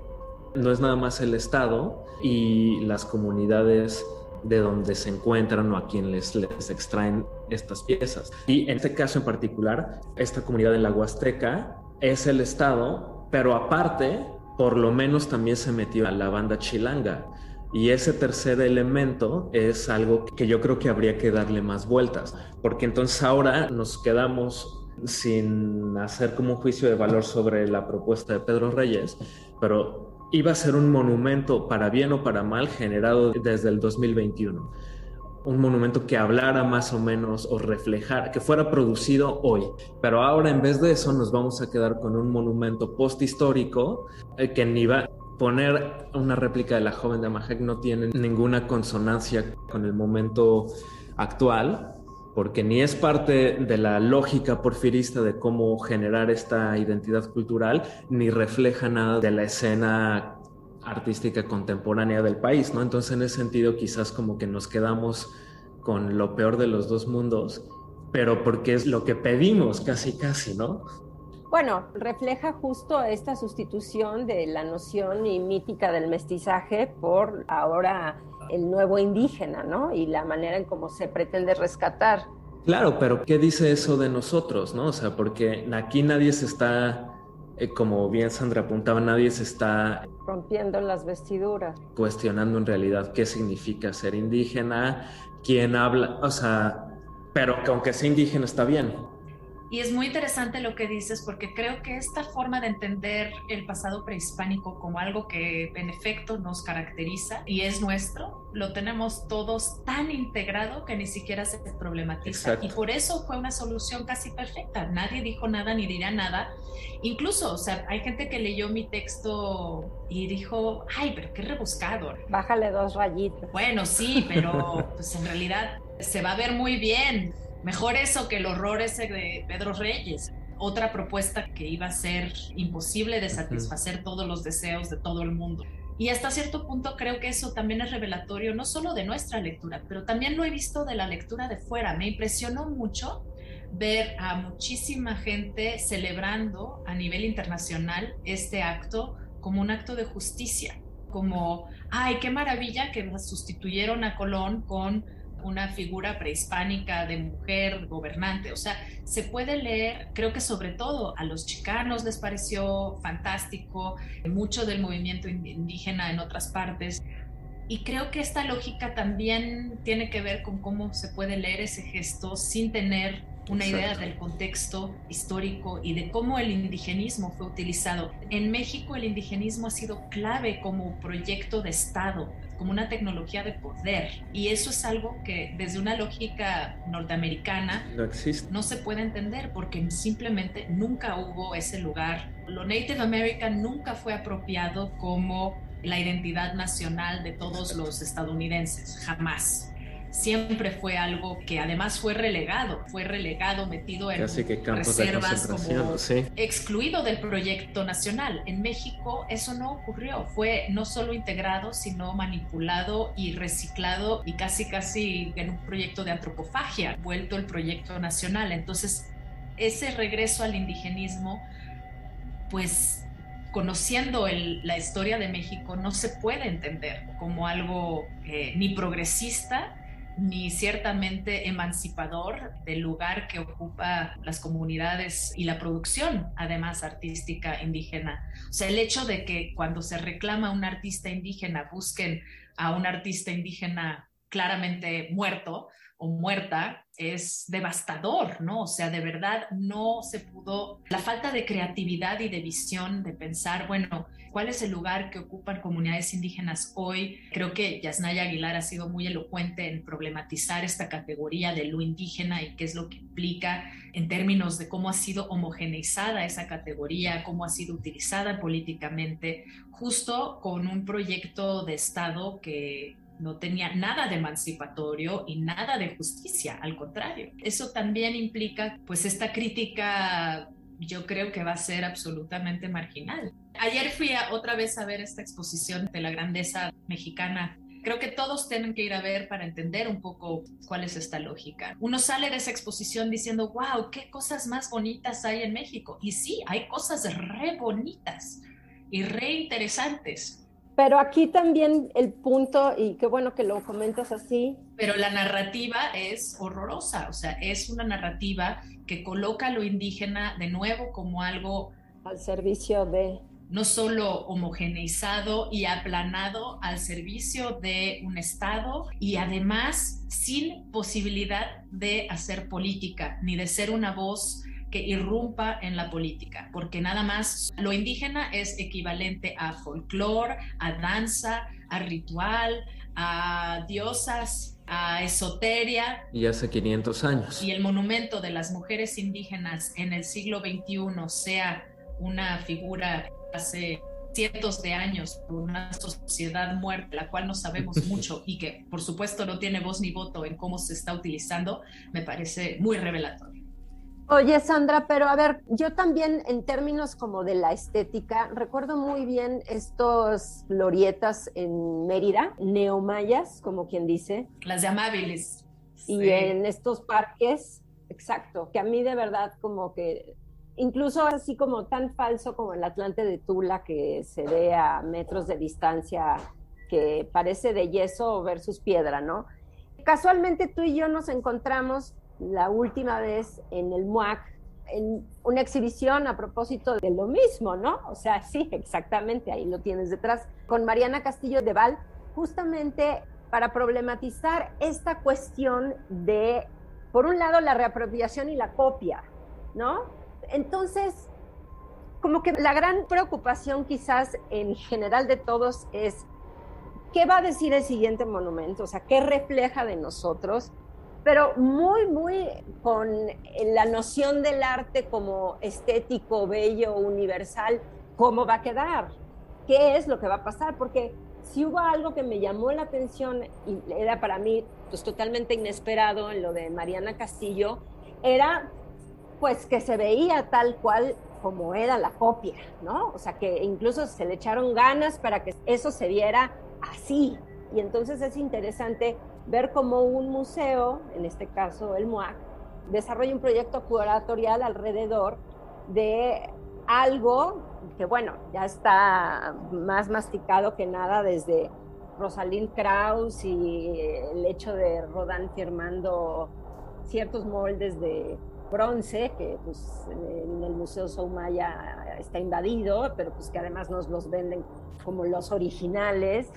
no es nada más el Estado y las comunidades de donde se encuentran o a quien les, les extraen estas piezas. Y en este caso en particular, esta comunidad en la Huasteca es el Estado, pero aparte, por lo menos también se metió a la banda chilanga. Y ese tercer elemento es algo que yo creo que habría que darle más vueltas, porque entonces ahora nos quedamos sin hacer como un juicio de valor sobre la propuesta de Pedro Reyes, pero iba a ser un monumento para bien o para mal generado desde el 2021. Un monumento que hablara más o menos o reflejara, que fuera producido hoy. Pero ahora en vez de eso nos vamos a quedar con un monumento posthistórico eh, que ni va a poner una réplica de la joven de Amahek no tiene ninguna consonancia con el momento actual porque ni es parte de la lógica porfirista de cómo generar esta identidad cultural, ni refleja nada de la escena artística contemporánea del país, ¿no? Entonces, en ese sentido, quizás como que nos quedamos con lo peor de los dos mundos, pero porque es lo que pedimos casi, casi, ¿no? Bueno, refleja justo esta sustitución de la noción y mítica del mestizaje por ahora el nuevo indígena, ¿no? Y la manera en cómo se pretende rescatar. Claro, pero ¿qué dice eso de nosotros, no? O sea, porque aquí nadie se está, eh, como bien Sandra apuntaba, nadie se está rompiendo las vestiduras, cuestionando en realidad qué significa ser indígena, quién habla, o sea, pero que aunque sea indígena está bien. Y es muy interesante lo que dices porque creo que esta forma de entender el pasado prehispánico como algo que en efecto nos caracteriza y es nuestro, lo tenemos todos tan integrado que ni siquiera se problematiza. Y por eso fue una solución casi perfecta. Nadie dijo nada ni dirá nada. Incluso, o sea, hay gente que leyó mi texto y dijo, ay, pero qué rebuscado. Bájale dos rayitas. Bueno, sí, pero pues en realidad se va a ver muy bien Mejor eso que el horror ese de Pedro Reyes. Otra propuesta que iba a ser imposible de satisfacer todos los deseos de todo el mundo. Y hasta cierto punto creo que eso también es revelatorio no solo de nuestra lectura, pero también lo he visto de la lectura de fuera. Me impresionó mucho ver a muchísima gente celebrando a nivel internacional este acto como un acto de justicia, como, ay, qué maravilla que sustituyeron a Colón con una figura prehispánica de mujer gobernante. O sea, se puede leer, creo que sobre todo a los chicanos les pareció fantástico, mucho del movimiento indígena en otras partes. Y creo que esta lógica también tiene que ver con cómo se puede leer ese gesto sin tener una idea del contexto histórico y de cómo el indigenismo fue utilizado. En México el indigenismo ha sido clave como proyecto de Estado, como una tecnología de poder. Y eso es algo que desde una lógica norteamericana no existe. No se puede entender porque simplemente nunca hubo ese lugar. Lo Native American nunca fue apropiado como la identidad nacional de todos los estadounidenses, jamás siempre fue algo que además fue relegado, fue relegado, metido en reservas como excluido del proyecto nacional. En México eso no ocurrió, fue no solo integrado, sino manipulado y reciclado y casi casi en un proyecto de antropofagia, vuelto el proyecto nacional. Entonces, ese regreso al indigenismo, pues conociendo la historia de México, no se puede entender como algo eh, ni progresista ni ciertamente emancipador del lugar que ocupa las comunidades y la producción, además artística indígena. O sea, el hecho de que cuando se reclama un artista indígena busquen a un artista indígena claramente muerto o muerta es devastador, ¿no? O sea, de verdad no se pudo, la falta de creatividad y de visión de pensar, bueno, ¿cuál es el lugar que ocupan comunidades indígenas hoy? Creo que Yasnaya Aguilar ha sido muy elocuente en problematizar esta categoría de lo indígena y qué es lo que implica en términos de cómo ha sido homogeneizada esa categoría, cómo ha sido utilizada políticamente, justo con un proyecto de Estado que no tenía nada de emancipatorio y nada de justicia, al contrario. Eso también implica pues esta crítica yo creo que va a ser absolutamente marginal. Ayer fui otra vez a ver esta exposición de la grandeza mexicana. Creo que todos tienen que ir a ver para entender un poco cuál es esta lógica. Uno sale de esa exposición diciendo, wow, qué cosas más bonitas hay en México. Y sí, hay cosas re bonitas y re interesantes pero aquí también el punto, y qué bueno que lo comentas así. Pero la narrativa es horrorosa, o sea, es una narrativa que coloca lo indígena de nuevo como algo... Al servicio de... No solo homogeneizado y aplanado al servicio de un Estado y además sin posibilidad de hacer política ni de ser una voz que irrumpa en la política, porque nada más lo indígena es equivalente a folclore, a danza, a ritual, a diosas, a esoteria. Y hace 500 años. Y el monumento de las mujeres indígenas en el siglo XXI sea una figura hace cientos de años por una sociedad muerta, la cual no sabemos mucho y que por supuesto no tiene voz ni voto en cómo se está utilizando, me parece muy revelador. Oye, Sandra, pero a ver, yo también en términos como de la estética, recuerdo muy bien estos glorietas en Mérida, neomayas, como quien dice. Las llamables. Y en estos parques, exacto, que a mí de verdad como que, incluso así como tan falso como el Atlante de Tula, que se ve a metros de distancia, que parece de yeso versus piedra, ¿no? Casualmente tú y yo nos encontramos la última vez en el MUAC, en una exhibición a propósito de lo mismo, ¿no? O sea, sí, exactamente, ahí lo tienes detrás, con Mariana Castillo de Val, justamente para problematizar esta cuestión de, por un lado, la reapropiación y la copia, ¿no? Entonces, como que la gran preocupación quizás en general de todos es, ¿qué va a decir el siguiente monumento? O sea, ¿qué refleja de nosotros? Pero muy, muy con la noción del arte como estético, bello, universal, ¿cómo va a quedar? ¿Qué es lo que va a pasar? Porque si hubo algo que me llamó la atención y era para mí pues totalmente inesperado en lo de Mariana Castillo, era pues que se veía tal cual como era la copia, ¿no? O sea, que incluso se le echaron ganas para que eso se viera así. Y entonces es interesante ver cómo un museo, en este caso el MUAC, desarrolla un proyecto curatorial alrededor de algo que, bueno, ya está más masticado que nada desde Rosalind Krauss y el hecho de Rodin firmando ciertos moldes de bronce, que pues, en el Museo Soumaya está invadido, pero pues que además nos los venden como los originales.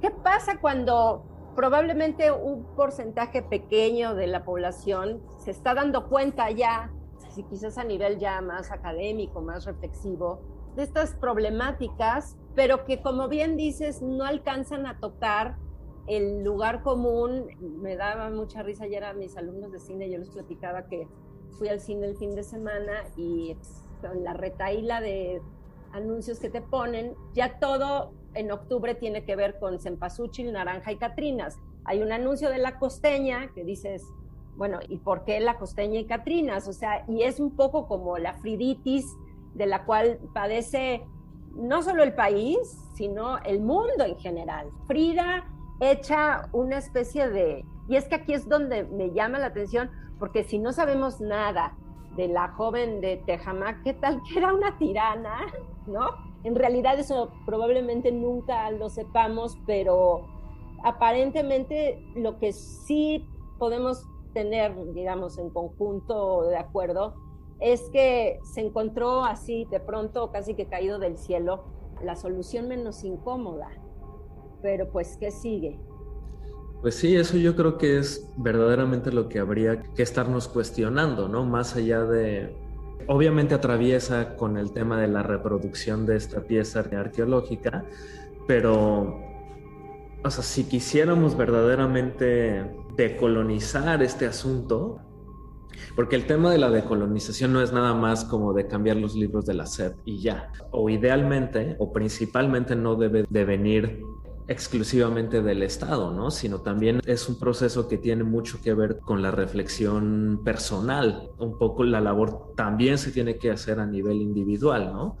¿Qué pasa cuando probablemente un porcentaje pequeño de la población se está dando cuenta ya, si quizás a nivel ya más académico, más reflexivo, de estas problemáticas, pero que como bien dices, no alcanzan a tocar el lugar común. Me daba mucha risa ayer a mis alumnos de cine, yo les platicaba que fui al cine el fin de semana y con la retaíla de anuncios que te ponen, ya todo en octubre tiene que ver con cempasúchil, naranja y catrinas. Hay un anuncio de la costeña que dices, bueno, ¿y por qué la costeña y catrinas? O sea, y es un poco como la friditis de la cual padece no solo el país, sino el mundo en general. Frida echa una especie de... Y es que aquí es donde me llama la atención, porque si no sabemos nada de la joven de Tejamac, ¿qué tal que era una tirana? ¿No? En realidad eso probablemente nunca lo sepamos, pero aparentemente lo que sí podemos tener, digamos, en conjunto de acuerdo, es que se encontró así de pronto, casi que caído del cielo, la solución menos incómoda. Pero pues, ¿qué sigue? Pues sí, eso yo creo que es verdaderamente lo que habría que estarnos cuestionando, ¿no? Más allá de obviamente atraviesa con el tema de la reproducción de esta pieza arqueológica, pero, o sea, si quisiéramos verdaderamente decolonizar este asunto, porque el tema de la decolonización no es nada más como de cambiar los libros de la SEP y ya. O idealmente o principalmente no debe de venir exclusivamente del Estado, ¿no? Sino también es un proceso que tiene mucho que ver con la reflexión personal. Un poco la labor también se tiene que hacer a nivel individual, ¿no?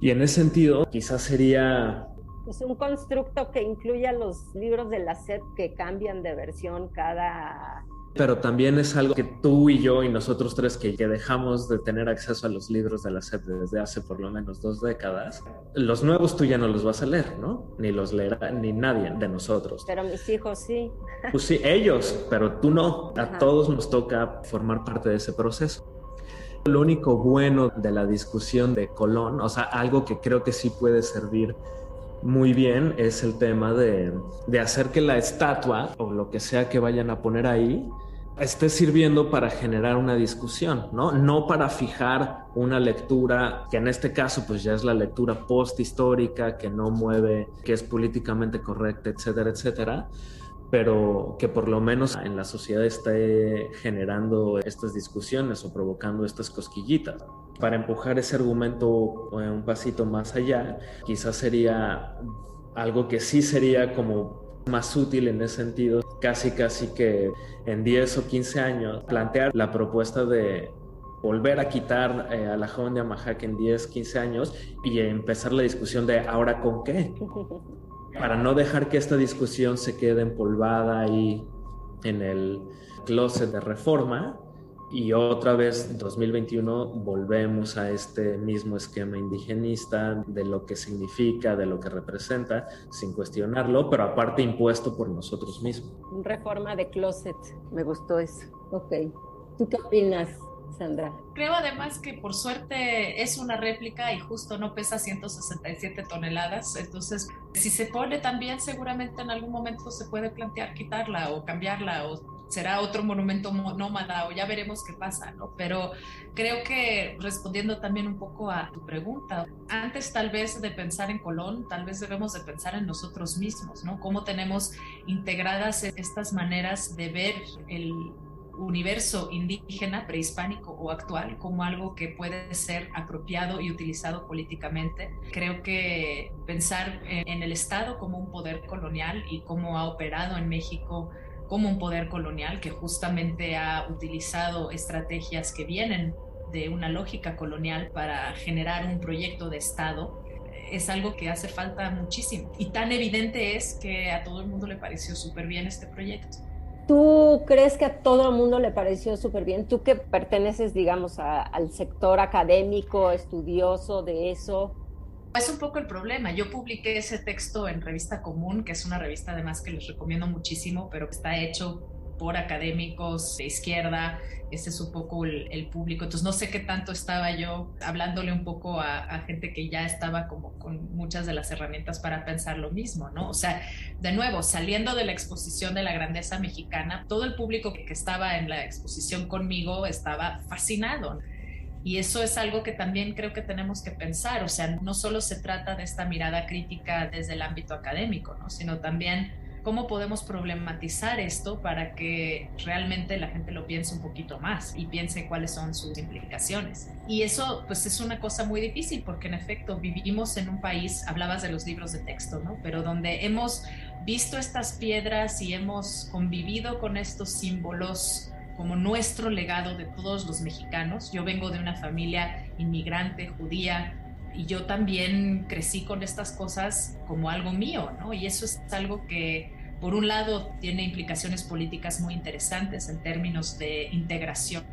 Y en ese sentido, quizás sería... Es un constructo que incluya los libros de la SED que cambian de versión cada pero también es algo que tú y yo y nosotros tres que, ya dejamos de tener acceso a los libros de la SEP desde hace por lo menos dos décadas, los nuevos tú ya no los vas a leer, ¿no? Ni los leerá ni nadie de nosotros. Pero mis hijos sí. Pues sí, ellos, pero tú no. A todos nos toca formar parte de ese proceso. Lo único bueno de la discusión de Colón, o sea, algo que creo que sí puede servir muy bien es el tema de, de, hacer que la estatua o lo que sea que vayan a poner ahí esté sirviendo para generar una discusión, ¿no? No para fijar una lectura que en este caso pues ya es la lectura post histórica que no mueve, que es políticamente correcta, etcétera, etcétera, pero que por lo menos en la sociedad esté generando estas discusiones o provocando estas cosquillitas. Para empujar ese argumento eh, un pasito más allá, quizás sería algo que sí sería como más útil en ese sentido, casi casi que en 10 o 15 años plantear la propuesta de volver a quitar eh, a la joven de Amahac en 10, 15 años y empezar la discusión de ahora con qué. Para no dejar que esta discusión se quede empolvada ahí en el closet de reforma y otra vez en 2021 volvemos a este mismo esquema indigenista de lo que significa, de lo que representa, sin cuestionarlo, pero aparte impuesto por nosotros mismos. Reforma de closet, me gustó eso. Ok. ¿Tú qué opinas? Sandra. Creo además que por suerte es una réplica y justo no pesa 167 toneladas, entonces si se pone también seguramente en algún momento se puede plantear quitarla o cambiarla o será otro monumento nómada o ya veremos qué pasa, ¿no? Pero creo que respondiendo también un poco a tu pregunta, antes tal vez de pensar en Colón, tal vez debemos de pensar en nosotros mismos, ¿no? Cómo tenemos integradas estas maneras de ver el universo indígena, prehispánico o actual como algo que puede ser apropiado y utilizado políticamente. Creo que pensar en el Estado como un poder colonial y cómo ha operado en México como un poder colonial que justamente ha utilizado estrategias que vienen de una lógica colonial para generar un proyecto de Estado es algo que hace falta muchísimo. Y tan evidente es que a todo el mundo le pareció súper bien este proyecto. ¿Tú crees que a todo el mundo le pareció súper bien? Tú que perteneces, digamos, al sector académico, estudioso de eso. Es un poco el problema. Yo publiqué ese texto en Revista Común, que es una revista además que les recomiendo muchísimo, pero que está hecho por académicos de izquierda, ese es un poco el, público. Entonces no sé qué tanto estaba yo hablándole un poco a, gente que ya estaba como con muchas de las herramientas para pensar lo mismo, ¿no? O sea, de nuevo, saliendo de la exposición de la grandeza mexicana, todo el público que estaba en la exposición conmigo estaba fascinado. Y eso es algo que también creo que tenemos que pensar, o sea, no solo se trata de esta mirada crítica desde el ámbito académico, ¿no? sino también cómo podemos problematizar esto para que realmente la gente lo piense un poquito más y piense cuáles son sus implicaciones. Y eso pues es una cosa muy difícil porque en efecto vivimos en un país, hablabas de los libros de texto, ¿no? Pero donde hemos visto estas piedras y hemos convivido con estos símbolos como nuestro legado de todos los mexicanos. Yo vengo de una familia inmigrante judía y yo también crecí con estas cosas como algo mío, ¿no? Y eso es algo que por un lado, tiene implicaciones políticas muy interesantes en términos de integración.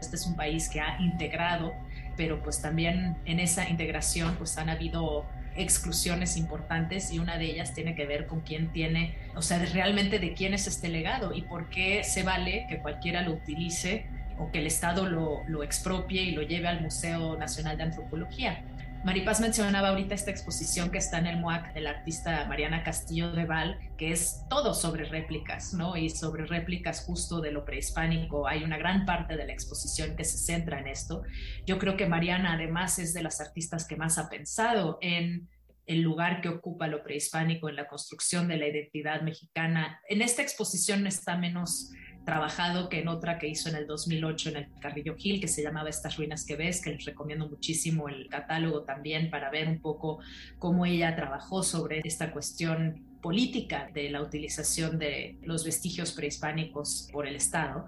Este es un país que ha integrado, pero pues también en esa integración pues han habido exclusiones importantes y una de ellas tiene que ver con quién tiene, o sea, realmente de quién es este legado y por qué se vale que cualquiera lo utilice o que el Estado lo, lo expropie y lo lleve al Museo Nacional de Antropología. Maripaz mencionaba ahorita esta exposición que está en el MOAC del artista Mariana Castillo de Val, que es todo sobre réplicas, ¿no? Y sobre réplicas justo de lo prehispánico. Hay una gran parte de la exposición que se centra en esto. Yo creo que Mariana además es de las artistas que más ha pensado en el lugar que ocupa lo prehispánico en la construcción de la identidad mexicana. En esta exposición está menos trabajado que en otra que hizo en el 2008 en el Carrillo Gil, que se llamaba Estas ruinas que ves, que les recomiendo muchísimo el catálogo también para ver un poco cómo ella trabajó sobre esta cuestión política de la utilización de los vestigios prehispánicos por el Estado.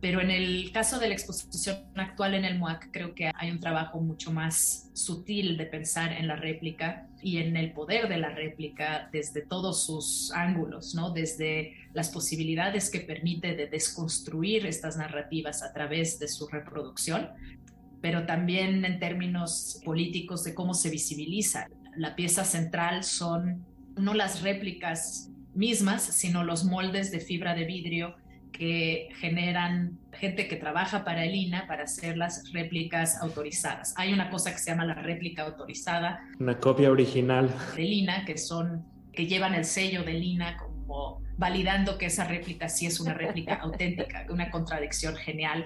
Pero en el caso de la exposición actual en el MOAC, creo que hay un trabajo mucho más sutil de pensar en la réplica y en el poder de la réplica desde todos sus ángulos, ¿no? Desde las posibilidades que permite de desconstruir estas narrativas a través de su reproducción, pero también en términos políticos de cómo se visibiliza. La pieza central son no las réplicas mismas, sino los moldes de fibra de vidrio que generan gente que trabaja para el INA para hacer las réplicas autorizadas. Hay una cosa que se llama la réplica autorizada. Una copia original. Del INA, que son, que llevan el sello del INA como validando que esa réplica sí es una réplica auténtica, una contradicción genial.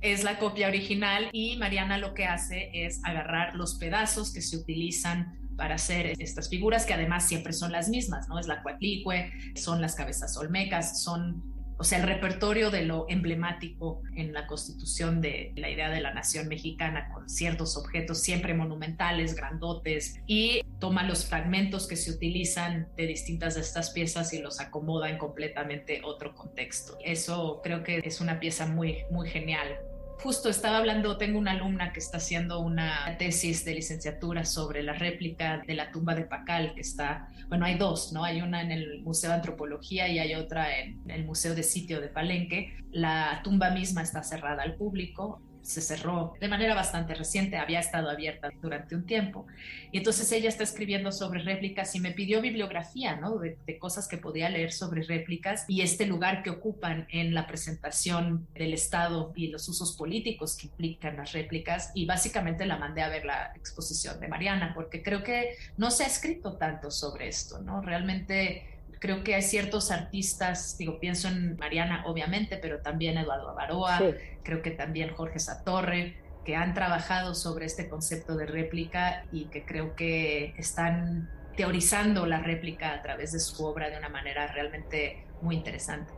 Es la copia original y Mariana lo que hace es agarrar los pedazos que se utilizan para hacer estas figuras que además siempre son las mismas, ¿no? Es la cuatlicue, son las cabezas olmecas, son o sea, el repertorio de lo emblemático en la constitución de la idea de la nación mexicana con ciertos objetos siempre monumentales, grandotes, y toma los fragmentos que se utilizan de distintas de estas piezas y los acomoda en completamente otro contexto. Eso creo que es una pieza muy, muy genial Justo estaba hablando, tengo una alumna que está haciendo una tesis de licenciatura sobre la réplica de la tumba de Pacal, que está, bueno, hay dos, ¿no? Hay una en el Museo de Antropología y hay otra en el Museo de Sitio de Palenque. La tumba misma está cerrada al público, se cerró de manera bastante reciente, había estado abierta durante un tiempo. Y entonces ella está escribiendo sobre réplicas y me pidió bibliografía, ¿no? De, cosas que podía leer sobre réplicas y este lugar que ocupan en la presentación del Estado y los usos políticos que implican las réplicas. Y básicamente la mandé a ver la exposición de Mariana, porque creo que no se ha escrito tanto sobre esto, ¿no? Realmente creo que hay ciertos artistas, digo, pienso en Mariana obviamente, pero también Eduardo Avaroa, creo que también Jorge Satorre, que han trabajado sobre este concepto de réplica y que creo que están teorizando la réplica a través de su obra de una manera realmente muy interesante.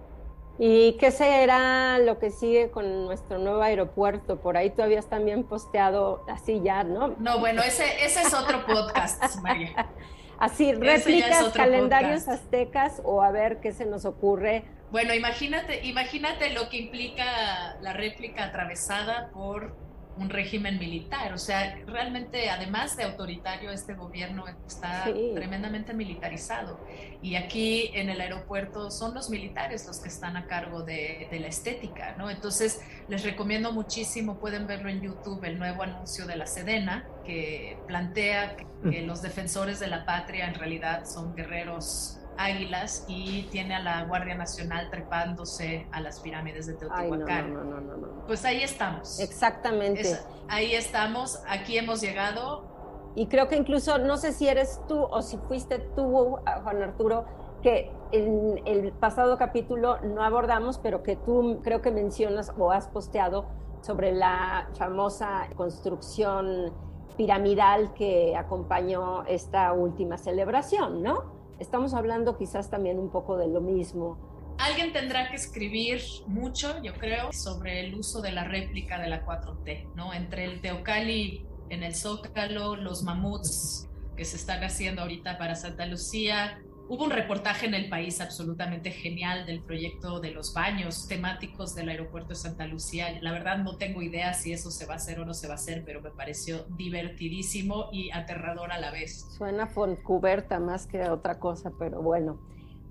¿Y qué será lo que sigue con nuestro nuevo aeropuerto? Por ahí tú habías también posteado así ya, ¿no? No, bueno, ese, ese es otro podcast, María. Así, réplicas, calendarios aztecas o a ver qué se nos ocurre. Bueno, imagínate, imagínate lo que implica la réplica atravesada por un régimen militar. O sea, realmente, además de autoritario, este gobierno está tremendamente militarizado. Y aquí en el aeropuerto son los militares los que están a cargo de, la estética, ¿no? Entonces, les recomiendo muchísimo, pueden verlo en YouTube, el nuevo anuncio de la Sedena, que plantea que los defensores de la patria en realidad son guerreros águilas y tiene a la Guardia Nacional trepándose a las pirámides de Teotihuacán. no, no, no, pues ahí estamos. Exactamente. ahí estamos, aquí hemos llegado. Y creo que incluso, no sé si eres tú o si fuiste tú, Juan Arturo, que en el pasado capítulo no abordamos, pero que tú creo que mencionas o has posteado sobre la famosa construcción piramidal que acompañó esta última celebración, ¿no? Estamos hablando quizás también un poco de lo mismo. Alguien tendrá que escribir mucho, yo creo, sobre el uso de la réplica de la 4T, ¿no? Entre el Teocali en el Zócalo, los mamuts que se están haciendo ahorita para Santa Lucía, Hubo un reportaje en el país absolutamente genial del proyecto de los baños temáticos del aeropuerto de Santa Lucía. La verdad no tengo idea si eso se va a hacer o no se va a hacer, pero me pareció divertidísimo y aterrador a la vez. Suena Fontcuberta más que otra cosa, pero bueno.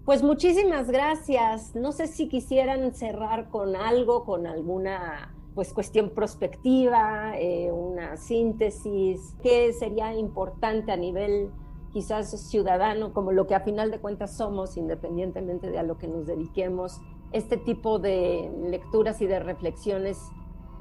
Pues muchísimas gracias. No sé si quisieran cerrar con algo, con alguna pues cuestión prospectiva, eh, una síntesis, qué sería importante a nivel quizás ciudadano, como lo que a final de cuentas somos, independientemente de a lo que nos dediquemos. Este tipo de lecturas y de reflexiones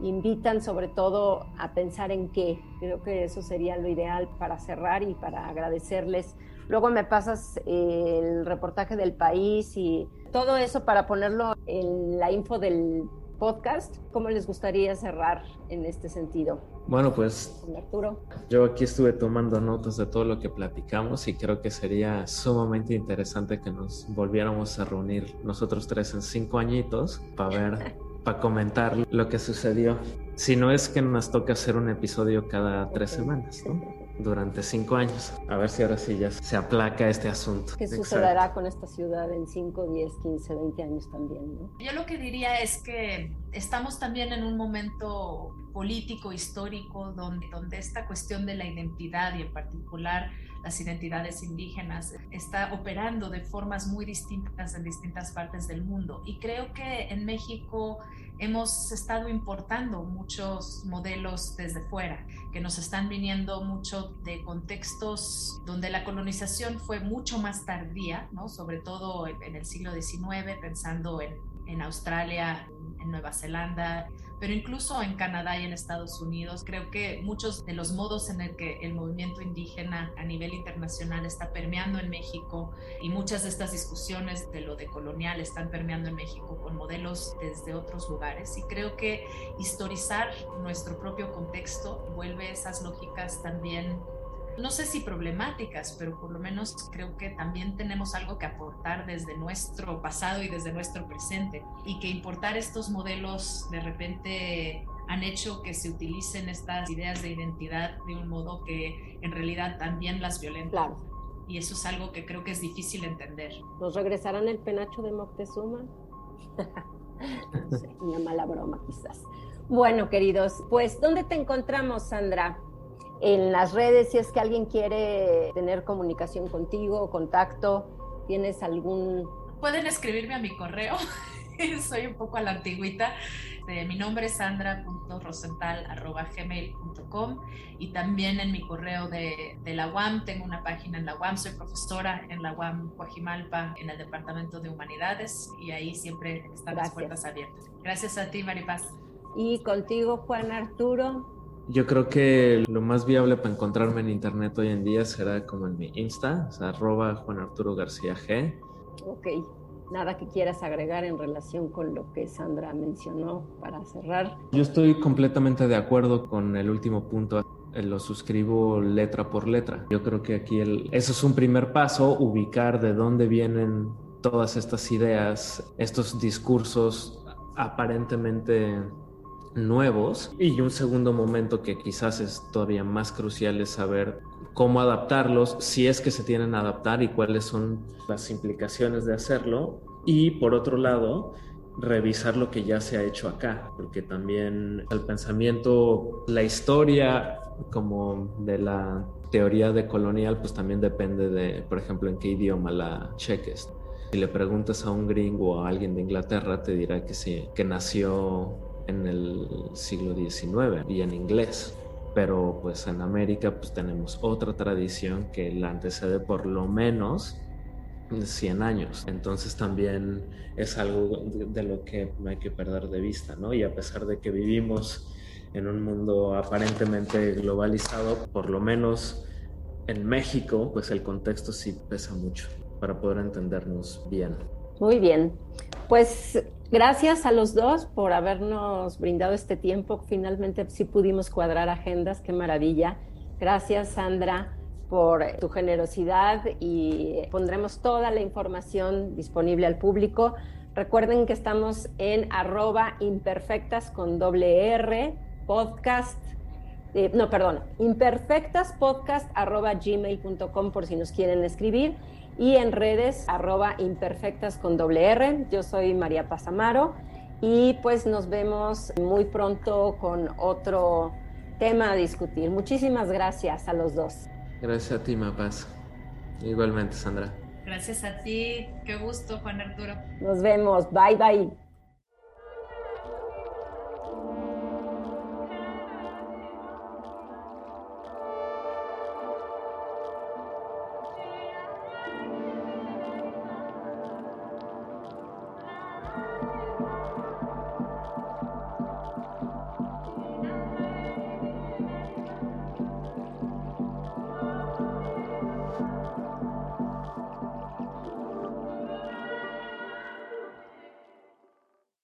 invitan sobre todo a pensar en qué. Creo que eso sería lo ideal para cerrar y para agradecerles. Luego me pasas el reportaje del país y todo eso para ponerlo en la info del podcast. ¿Cómo les gustaría cerrar en este sentido? Bueno, pues Arturo. yo aquí estuve tomando notas de todo lo que platicamos y creo que sería sumamente interesante que nos volviéramos a reunir nosotros tres en cinco añitos para ver, para comentar lo que sucedió. Si no es que nos toca hacer un episodio cada tres semanas, ¿no? Durante cinco años. A ver si ahora sí ya se aplaca este asunto. ¿Qué sucederá con esta ciudad en 5, 10, 15, 20 años también? ¿no? Yo lo que diría es que estamos también en un momento político, histórico, donde, donde esta cuestión de la identidad y en particular las identidades indígenas está operando de formas muy distintas en distintas partes del mundo. Y creo que en México hemos estado importando muchos modelos desde fuera, que nos están viniendo mucho de contextos donde la colonización fue mucho más tardía, ¿no? sobre todo en, el siglo XIX, pensando en, en Australia, en Nueva Zelanda, pero incluso en Canadá y en Estados Unidos. Creo que muchos de los modos en el que el movimiento indígena a nivel internacional está permeando en México y muchas de estas discusiones de lo decolonial están permeando en México con modelos desde otros lugares. Y creo que historizar nuestro propio contexto vuelve esas lógicas también no sé si problemáticas, pero por lo menos creo que también tenemos algo que aportar desde nuestro pasado y desde nuestro presente y que importar estos modelos de repente han hecho que se utilicen estas ideas de identidad de un modo que en realidad también las violenta. Claro. Y eso es algo que creo que es difícil entender. ¿Nos regresarán el penacho de Moctezuma? una mala broma quizás. Bueno, queridos, pues ¿dónde te encontramos, Sandra? En las redes, si es que alguien quiere tener comunicación contigo, contacto, ¿tienes algún... Pueden escribirme a mi correo, soy un poco a la antigüita. Mi nombre es sandra.rosental.gmail.com y también en mi correo de, de, la UAM, tengo una página en la UAM, soy profesora en la UAM Guajimalpa en el Departamento de Humanidades y ahí siempre están las puertas abiertas. Gracias a ti, Maripaz. Y contigo, Juan Arturo. Yo creo que lo más viable para encontrarme en internet hoy en día será como en mi Insta, o sea, arroba Juan Arturo García G. Ok, nada que quieras agregar en relación con lo que Sandra mencionó para cerrar. Yo estoy completamente de acuerdo con el último punto. Eh, lo suscribo letra por letra. Yo creo que aquí el, eso es un primer paso, ubicar de dónde vienen todas estas ideas, estos discursos aparentemente nuevos. Y un segundo momento que quizás es todavía más crucial es saber cómo adaptarlos, si es que se tienen a adaptar y cuáles son las implicaciones de hacerlo. Y por otro lado, revisar lo que ya se ha hecho acá, porque también el pensamiento, la historia como de la teoría de colonial, pues también depende de, por ejemplo, en qué idioma la cheques. Si le preguntas a un gringo o a alguien de Inglaterra, te dirá que sí, que nació en el siglo XIX y en inglés pero pues en América pues tenemos otra tradición que la antecede por lo menos 100 años. Entonces también es algo de lo que no hay que perder de vista, ¿no? Y a pesar de que vivimos en un mundo aparentemente globalizado, por lo menos en México, pues el contexto sí pesa mucho para poder entendernos bien. Muy bien. Pues Gracias a los dos por habernos brindado este tiempo. Finalmente sí pudimos cuadrar agendas, qué maravilla. Gracias, Sandra, por tu generosidad y pondremos toda la información disponible al público. Recuerden que estamos en arroba imperfectas con doble R, podcast, eh, no, perdón, imperfectaspodcast arroba gmail.com por si nos quieren escribir y en redes arroba imperfectas con doble R. Yo soy María Pazamaro y pues nos vemos muy pronto con otro tema a discutir. Muchísimas gracias a los dos. Gracias a ti, Mapaz. Igualmente, Sandra. Gracias a ti. Qué gusto, Juan Arturo. Nos vemos. Bye, bye.